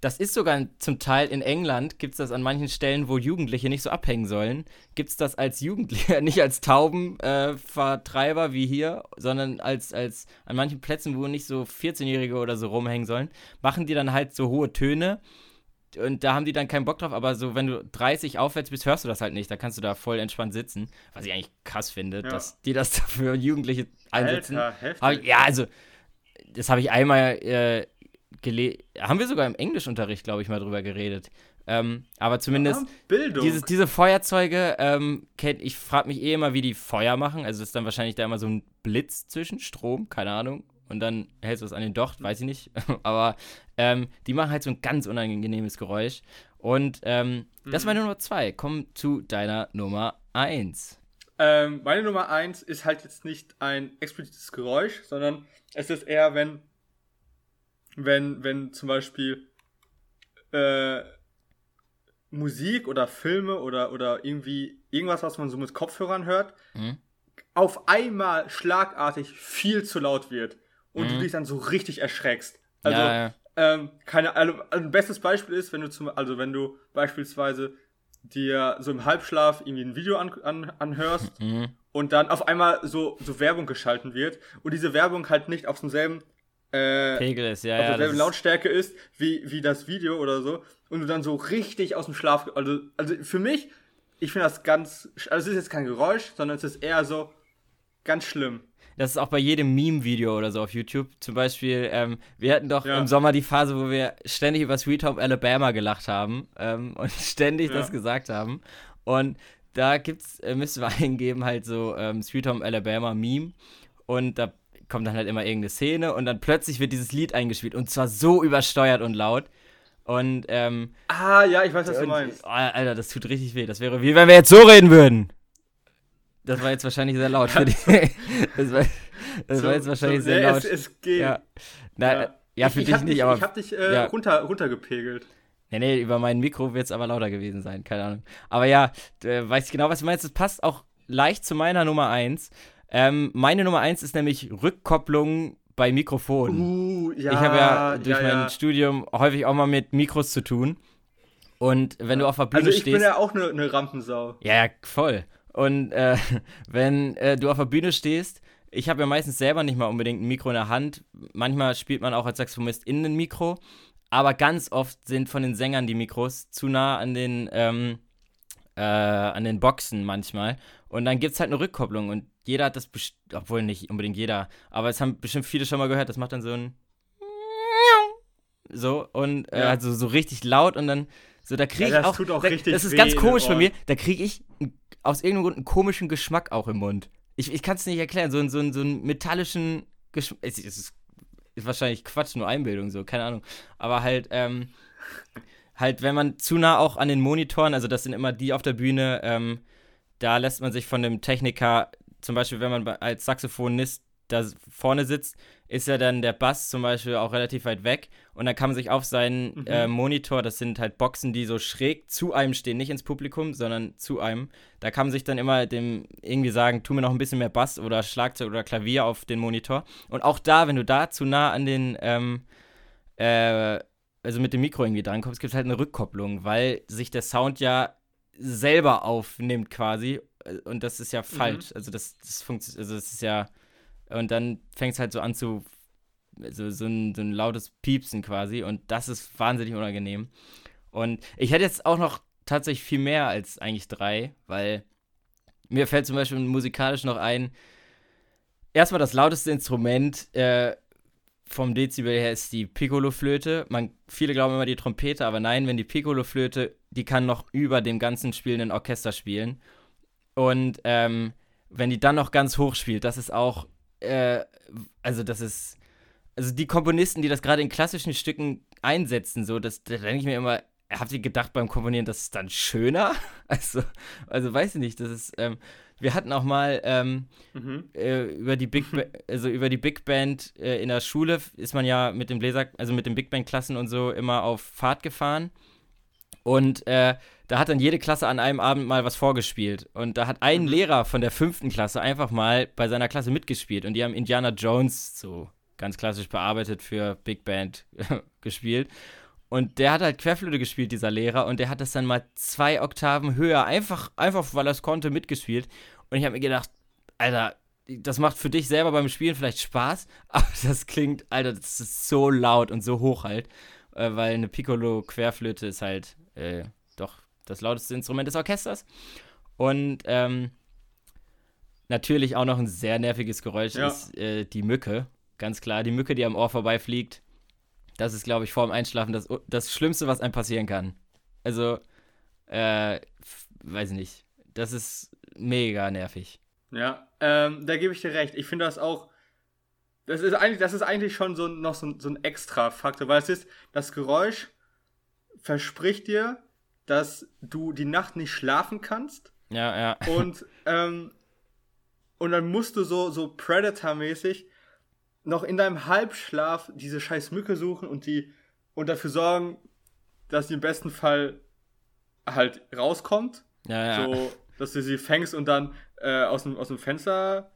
das ist sogar zum Teil in England, gibt es das an manchen Stellen, wo Jugendliche nicht so abhängen sollen, gibt es das als Jugendliche, *laughs* nicht als Taubenvertreiber äh, wie hier, sondern als, als an manchen Plätzen, wo nicht so 14-Jährige oder so rumhängen sollen, machen die dann halt so hohe Töne. Und da haben die dann keinen Bock drauf, aber so, wenn du 30 aufwärts bist, hörst du das halt nicht. Da kannst du da voll entspannt sitzen. Was ich eigentlich krass finde, Ja. dass die das *laughs* für Jugendliche einsetzen. Alter, heftig. Aber, ja, also, das habe ich einmal äh. Haben wir sogar im Englischunterricht, glaube ich, mal drüber geredet. Ähm, aber zumindest Bildung. dieses, diese Feuerzeuge, ähm, ich frage mich eh immer, wie die Feuer machen. Also ist dann wahrscheinlich da immer so ein Blitz zwischen Strom, keine Ahnung. Und dann hältst du es an den Docht, weiß ich nicht. *laughs* aber ähm, die machen halt so ein ganz unangenehmes Geräusch. Und ähm, das ist meine Nummer zwei. Komm zu deiner Nummer eins. Ähm, meine Nummer eins ist halt jetzt nicht ein explizites Geräusch, sondern es ist eher, wenn, wenn, wenn zum Beispiel äh, Musik oder Filme oder, oder irgendwie irgendwas, was man so mit Kopfhörern hört, Mhm. auf einmal schlagartig viel zu laut wird und du Mhm. dich dann so richtig erschreckst. Also, ja, ja. ähm, keine, also ein bestes Beispiel ist, wenn du zum, also wenn du beispielsweise dir so im Halbschlaf irgendwie ein Video an, an, anhörst Mhm. und dann auf einmal so, so Werbung geschalten wird und diese Werbung halt nicht auf demselben, äh, Pegel ist, ja, auf ja. derselben ist- Lautstärke ist wie, wie das Video oder so und du dann so richtig aus dem Schlaf, also, also für mich, ich finde das ganz, also es ist jetzt kein Geräusch, sondern es ist eher so ganz schlimm. Das ist auch bei jedem Meme-Video oder so auf YouTube. Zum Beispiel, ähm, wir hatten doch Ja. im Sommer die Phase, wo wir ständig über Sweet Home Alabama gelacht haben ähm, *laughs* und ständig Ja. das gesagt haben. Und da gibt's, äh, müssen wir *laughs* eingeben, halt so ähm, Sweet Home Alabama Meme. Und da kommt dann halt immer irgendeine Szene und dann plötzlich wird dieses Lied eingespielt und zwar so übersteuert und laut. Und, ähm, Ah, ja, ich weiß, was du meinst. oh, Alter, das tut richtig weh. Das wäre wie wenn wir jetzt so reden würden. Das war jetzt wahrscheinlich sehr laut für die. *laughs* Das war, das war jetzt wahrscheinlich so, sehr ja, laut. Es, es geht. ja. Na, ja. ja, für ich, dich ich nicht, dich, aber. Ich hab dich äh, ja. runter, runtergepegelt. Nee, nee, über mein Mikro wird es aber lauter gewesen sein, keine Ahnung. Aber ja, du weißt genau, was du meinst. Das passt auch leicht zu meiner Nummer 1. Ähm, meine Nummer 1 ist nämlich Rückkopplung bei Mikrofonen. Uh, ja. ich habe ja durch ja, mein ja. Studium häufig auch mal mit Mikros zu tun. Und wenn du auf der Bühne Also ich stehst. bin ja auch eine ne Rampensau. Ja, ja, voll. Und äh, *laughs* wenn äh, du auf der Bühne stehst, ich habe ja meistens selber nicht mal unbedingt ein Mikro in der Hand. Manchmal spielt man auch als Saxophonist in ein Mikro. Aber ganz oft sind von den Sängern die Mikros zu nah an den, ähm, äh, an den Boxen manchmal. Und dann gibt es halt eine Rückkopplung. Und jeder hat das, obwohl nicht unbedingt jeder, aber es haben bestimmt viele schon mal gehört, das macht dann so ein so und äh, Ja. also so richtig laut und dann so da kriege Ja, ich das auch, tut auch da, richtig das ist ganz komisch den bei mir da kriege ich aus irgendeinem Grund einen komischen Geschmack auch im Mund. Ich, ich kann es nicht erklären so, so, so einen metallischen Geschmack es, es ist, ist wahrscheinlich Quatsch nur Einbildung so keine Ahnung. Aber halt ähm, halt wenn man zu nah auch an den Monitoren also das sind immer die auf der Bühne ähm, da lässt man sich von dem Techniker zum Beispiel wenn man als Saxophonist da vorne sitzt ist ja dann der Bass zum Beispiel auch relativ weit weg und dann kann man sich auf seinen Mhm. äh, Monitor, das sind halt Boxen, die so schräg zu einem stehen, nicht ins Publikum, sondern zu einem. Da kann man sich dann immer dem irgendwie sagen, tu mir noch ein bisschen mehr Bass oder Schlagzeug oder Klavier auf den Monitor. Und auch da, wenn du da zu nah an den, ähm, äh, also mit dem Mikro irgendwie drankommst, gibt es halt eine Rückkopplung, weil sich der Sound ja selber aufnimmt quasi. Äh, Und das ist ja falsch. Also das, das funktioniert, also das ist ja. Und dann fängt es halt so an zu. So, so, ein, so ein lautes Piepsen quasi. Und das ist wahnsinnig unangenehm. Und ich hätte jetzt auch noch tatsächlich viel mehr als eigentlich drei, weil mir fällt zum Beispiel musikalisch noch ein. Erstmal das lauteste Instrument äh, vom Dezibel her ist die Piccolo-Flöte. Man, viele glauben immer die Trompete, aber nein, wenn die Piccolo-Flöte, die kann noch über dem ganzen spielenden Orchester spielen. Und ähm, wenn die dann noch ganz hoch spielt, das ist auch, äh, also das ist, also die Komponisten, die das gerade in klassischen Stücken einsetzen, so, das, da denke ich mir immer, habt ihr gedacht beim Komponieren, das ist dann schöner? *laughs* Also, also weiß ich nicht, das ist, ähm, wir hatten auch mal ähm, Mhm. äh, über die Big ba *laughs* also über die Big Band äh, in der Schule ist man ja mit dem Bläser, also mit den Big Band Klassen und so immer auf Fahrt gefahren. Und äh, da hat dann jede Klasse an einem Abend mal was vorgespielt. Und da hat ein Mhm. Lehrer von der fünften Klasse einfach mal bei seiner Klasse mitgespielt. Und die haben Indiana Jones so ganz klassisch bearbeitet für Big Band *laughs* gespielt. Und der hat halt Querflöte gespielt, dieser Lehrer. Und der hat das dann mal zwei Oktaven höher, einfach, einfach weil er es konnte, mitgespielt. Und ich habe mir gedacht, Alter, das macht für dich selber beim Spielen vielleicht Spaß, *laughs* aber das klingt, Alter, das ist so laut und so hoch halt, äh, weil eine Piccolo-Querflöte ist halt äh, das lauteste Instrument des Orchesters. Und ähm, natürlich auch noch ein sehr nerviges Geräusch Ja. ist äh, die Mücke. Ganz klar, die Mücke, die am Ohr vorbeifliegt. Das ist, glaube ich, vor dem Einschlafen das, das Schlimmste, was einem passieren kann. Also, äh, weiß ich nicht. Das ist mega nervig. Ja, ähm, da gebe ich dir recht. Ich finde das auch. Das ist eigentlich, das ist eigentlich schon so, noch so, ein- so ein Extra-Faktor, weil es ist, das Geräusch verspricht dir, dass du die Nacht nicht schlafen kannst Ja, ja. und, ähm, und dann musst du so, so Predator-mäßig noch in deinem Halbschlaf diese scheiß Mücke suchen und die und dafür sorgen, dass sie im besten Fall halt rauskommt Ja, ja. so, dass du sie fängst und dann äh, aus, dem, aus dem Fenster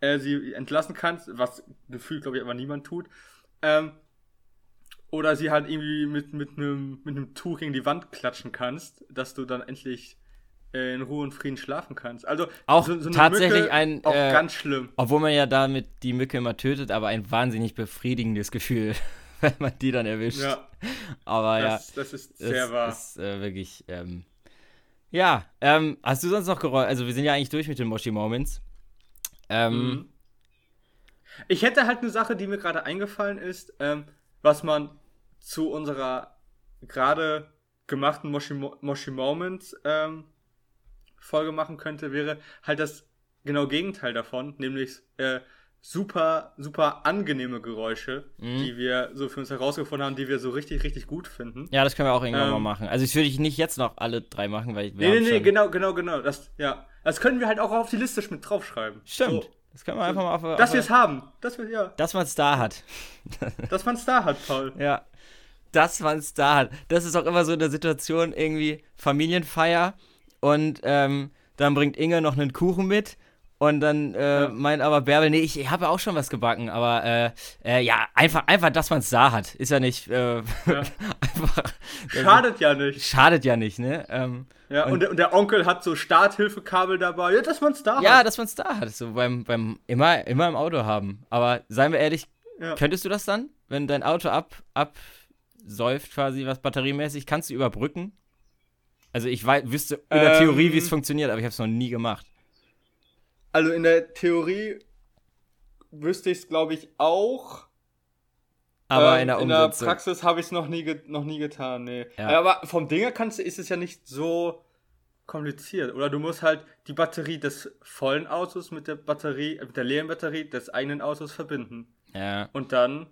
äh, sie entlassen kannst, was gefühlt, glaube ich, aber niemand tut. Ähm, oder sie halt irgendwie mit, mit einem mit einem Tuch gegen die Wand klatschen kannst, dass du dann endlich äh, in Ruhe und Frieden schlafen kannst. Also Auch eine tatsächlich ein, auch äh, ganz schlimm. Obwohl man ja damit die Mücke immer tötet, aber ein wahnsinnig befriedigendes Gefühl, *laughs* wenn man die dann erwischt. Ja, aber ja, das, das ist sehr das wahr. ist äh, wirklich. Ähm, ja, ähm, hast du sonst noch Geräusche? Also, wir sind ja eigentlich durch mit den Moshi Moments. Ähm, Mhm. Ich hätte halt eine Sache, die mir gerade eingefallen ist, ähm, was man zu unserer gerade gemachten Moshi, Mo- Moshi Moments ähm, Folge machen könnte, wäre halt das genau Gegenteil davon, nämlich äh, super, super angenehme Geräusche, Mhm. die wir so für uns herausgefunden haben, die wir so richtig, richtig gut finden. Ja, das können wir auch irgendwann Ähm, mal machen. Also, das würde ich nicht jetzt noch alle drei machen, weil ich. Nee, nee, nee, genau, genau, genau. Das, ja. Das können wir halt auch auf die Liste mit draufschreiben. Stimmt. So, das können wir einfach mal auf. dass wir es haben. Dass wir, ja. dass man es da hat. Dass man es da hat, Paul. Ja. Dass man es da hat. Das ist auch immer so eine Situation, irgendwie Familienfeier und ähm, dann bringt Inge noch einen Kuchen mit und dann äh, Ja. meint aber Bärbel, nee, ich habe ja auch schon was gebacken, aber äh, äh, ja, einfach, einfach, dass man es da hat. Ist ja nicht, äh, *laughs* einfach. Schadet ja nicht. Schadet ja nicht, ne? Ähm, Ja, Und- und, der, und der Onkel hat so Starthilfekabel dabei. Ja, dass man es da ja, hat. dass man es da hat. So beim, beim immer, immer im Auto haben. Aber seien wir ehrlich, Ja. könntest du das dann, wenn dein Auto ab, absäuft, quasi was batteriemäßig, kannst du überbrücken? Also ich weiß, wüsste in der Ähm, Theorie, wie es funktioniert, aber ich habe es noch nie gemacht. Also in der Theorie wüsste ich es, glaube ich, auch. Aber Ähm, in der in der. Praxis habe ich es noch nie, noch nie getan, nee. Ja. Aber vom Dinger kannst du, ist es ja nicht so kompliziert. Oder du musst halt die Batterie des vollen Autos mit der Batterie, mit der leeren Batterie des eigenen Autos verbinden. ja. Und dann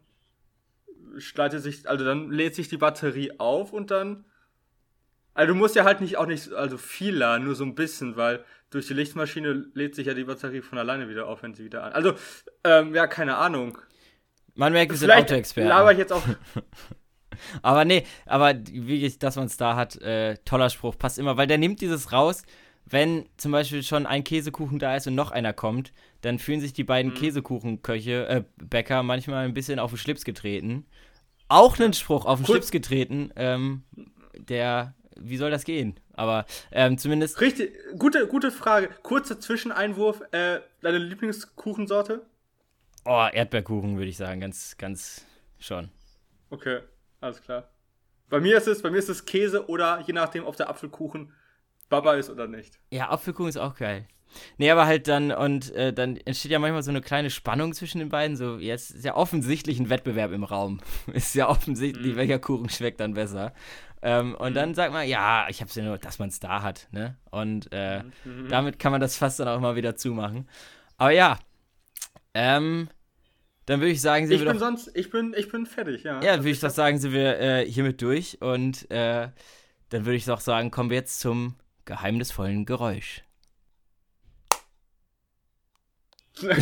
leitet sich, also dann lädt sich die Batterie auf und dann. Also du musst ja halt nicht auch nicht also viel laden, nur so ein bisschen, weil durch die Lichtmaschine lädt sich ja die Batterie von alleine wieder auf, wenn sie wieder an. Also, ähm, ja, keine Ahnung. Man merkt, wir sind Autoexperten. laber ich jetzt auch. *laughs* Aber nee, aber wirklich, dass man es da hat, äh, toller Spruch, passt immer, weil der nimmt dieses raus, wenn zum Beispiel schon ein Käsekuchen da ist und noch einer kommt, dann fühlen sich die Mhm. beiden Käsekuchenköche, äh, Bäcker manchmal ein bisschen auf den Schlips getreten. Auch einen Spruch auf den Kurz- Schlips getreten, ähm, der, wie soll das gehen? Aber ähm, zumindest, Richtig, gute, gute Frage. Kurzer Zwischeneinwurf. Äh, deine Lieblingskuchensorte? oh, Erdbeerkuchen würde ich sagen, ganz, ganz schon. Okay, alles klar. Bei mir ist es, bei mir ist es Käse oder je nachdem, ob der Apfelkuchen Baba ist oder nicht. Ja, Apfelkuchen ist auch geil. Nee, aber halt dann, und äh, dann entsteht ja manchmal so eine kleine Spannung zwischen den beiden. So, jetzt ist ja offensichtlich ein Wettbewerb im Raum. *laughs* ist ja offensichtlich, welcher Kuchen schmeckt dann besser. Ähm, und dann sagt man, ja, ich hab's ja nur, dass man es da hat, ne? Und äh, damit kann man das fast dann auch mal wieder zumachen. Aber ja, ähm, dann würde ich sagen, sind Ich wir bin doch, sonst, ich bin, ich bin fertig, ja. ja, würde ich doch sagen, sind wir äh, hiermit durch und äh, dann würde ich doch sagen, kommen wir jetzt zum geheimnisvollen Geräusch. *laughs*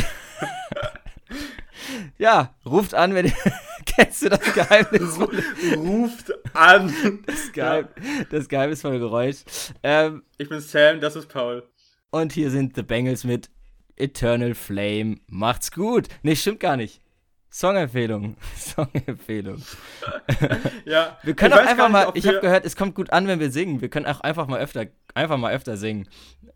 Ja, ruft an, wenn ihr. *laughs* Kennst du das geheimnisvolle, Ruft an. das, Geheim, das geheimnisvolle Geräusch? Ähm, Ich bin Sam, das ist Paul. und hier sind The Bengals mit Eternal Flame. Macht's gut. Nee, stimmt gar nicht. Songempfehlung. *laughs* Songempfehlung. Ja. *laughs* Wir können ich auch einfach mal, nicht, ich habe gehört, es kommt gut an, wenn wir singen. Wir können auch einfach mal öfter, einfach mal öfter singen.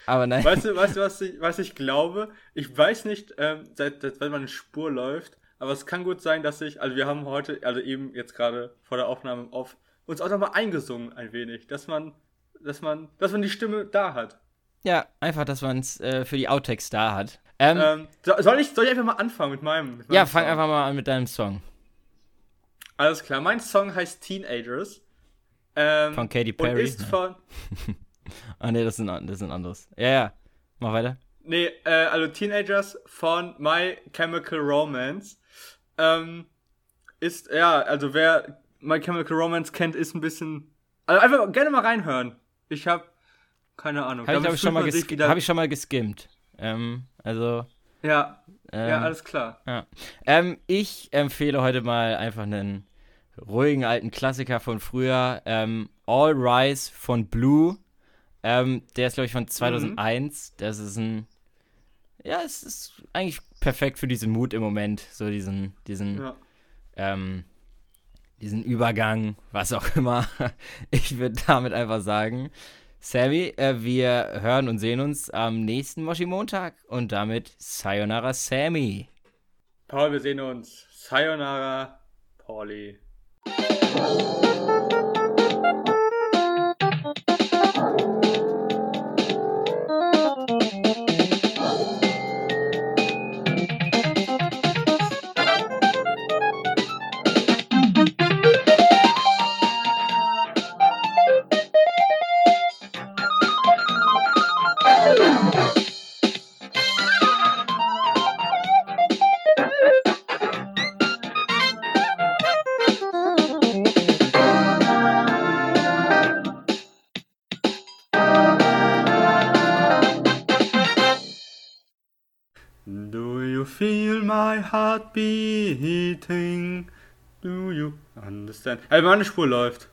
Aber nein. Weißt du, *laughs* weißt du was, ich, was ich glaube? Ich weiß nicht, ähm, seit, seit wann meine Spur läuft, aber es kann gut sein, dass ich, also wir haben heute, also eben jetzt gerade vor der Aufnahme auf, uns auch nochmal eingesungen ein wenig, dass man, dass man, dass man die Stimme da hat. Ja, einfach, dass man es äh, für die Outtakes da hat. Ähm, Ähm, so, soll, ich, soll ich einfach mal anfangen mit meinem? Mit meinem ja, fang Song? einfach mal an mit deinem Song. Alles klar, mein Song heißt Teenagers. Ähm, Von Katy Und Perry. ist von, *laughs* Ah, nee, das ist ein, das ist ein anderes. Ja, ja. Mach weiter. Nee, äh, also Teenagers von My Chemical Romance. Ähm, ist, ja, also wer My Chemical Romance kennt, ist ein bisschen. Also einfach gerne mal reinhören. Ich hab keine Ahnung. Habe ich, ich, schon mal sich hab ich schon mal geskimmt. Ähm, also. Ja, Ähm, ja, alles klar. Ja. Ähm, ich empfehle heute mal einfach einen ruhigen alten Klassiker von früher. Ähm, All Rise von Blue. Ähm, der ist, glaube ich, von 2001. Das ist ein. Ja, es ist eigentlich perfekt für diesen Mut im Moment. So diesen, diesen, Ja. ähm, diesen Übergang, was auch immer. *laughs* Ich würde damit einfach sagen. Sammy, äh, wir hören und sehen uns am nächsten Moshi-Montag und damit Sayonara Sammy. Paul, wir sehen uns. Sayonara, Pauli. Understand? Also meine Spur läuft.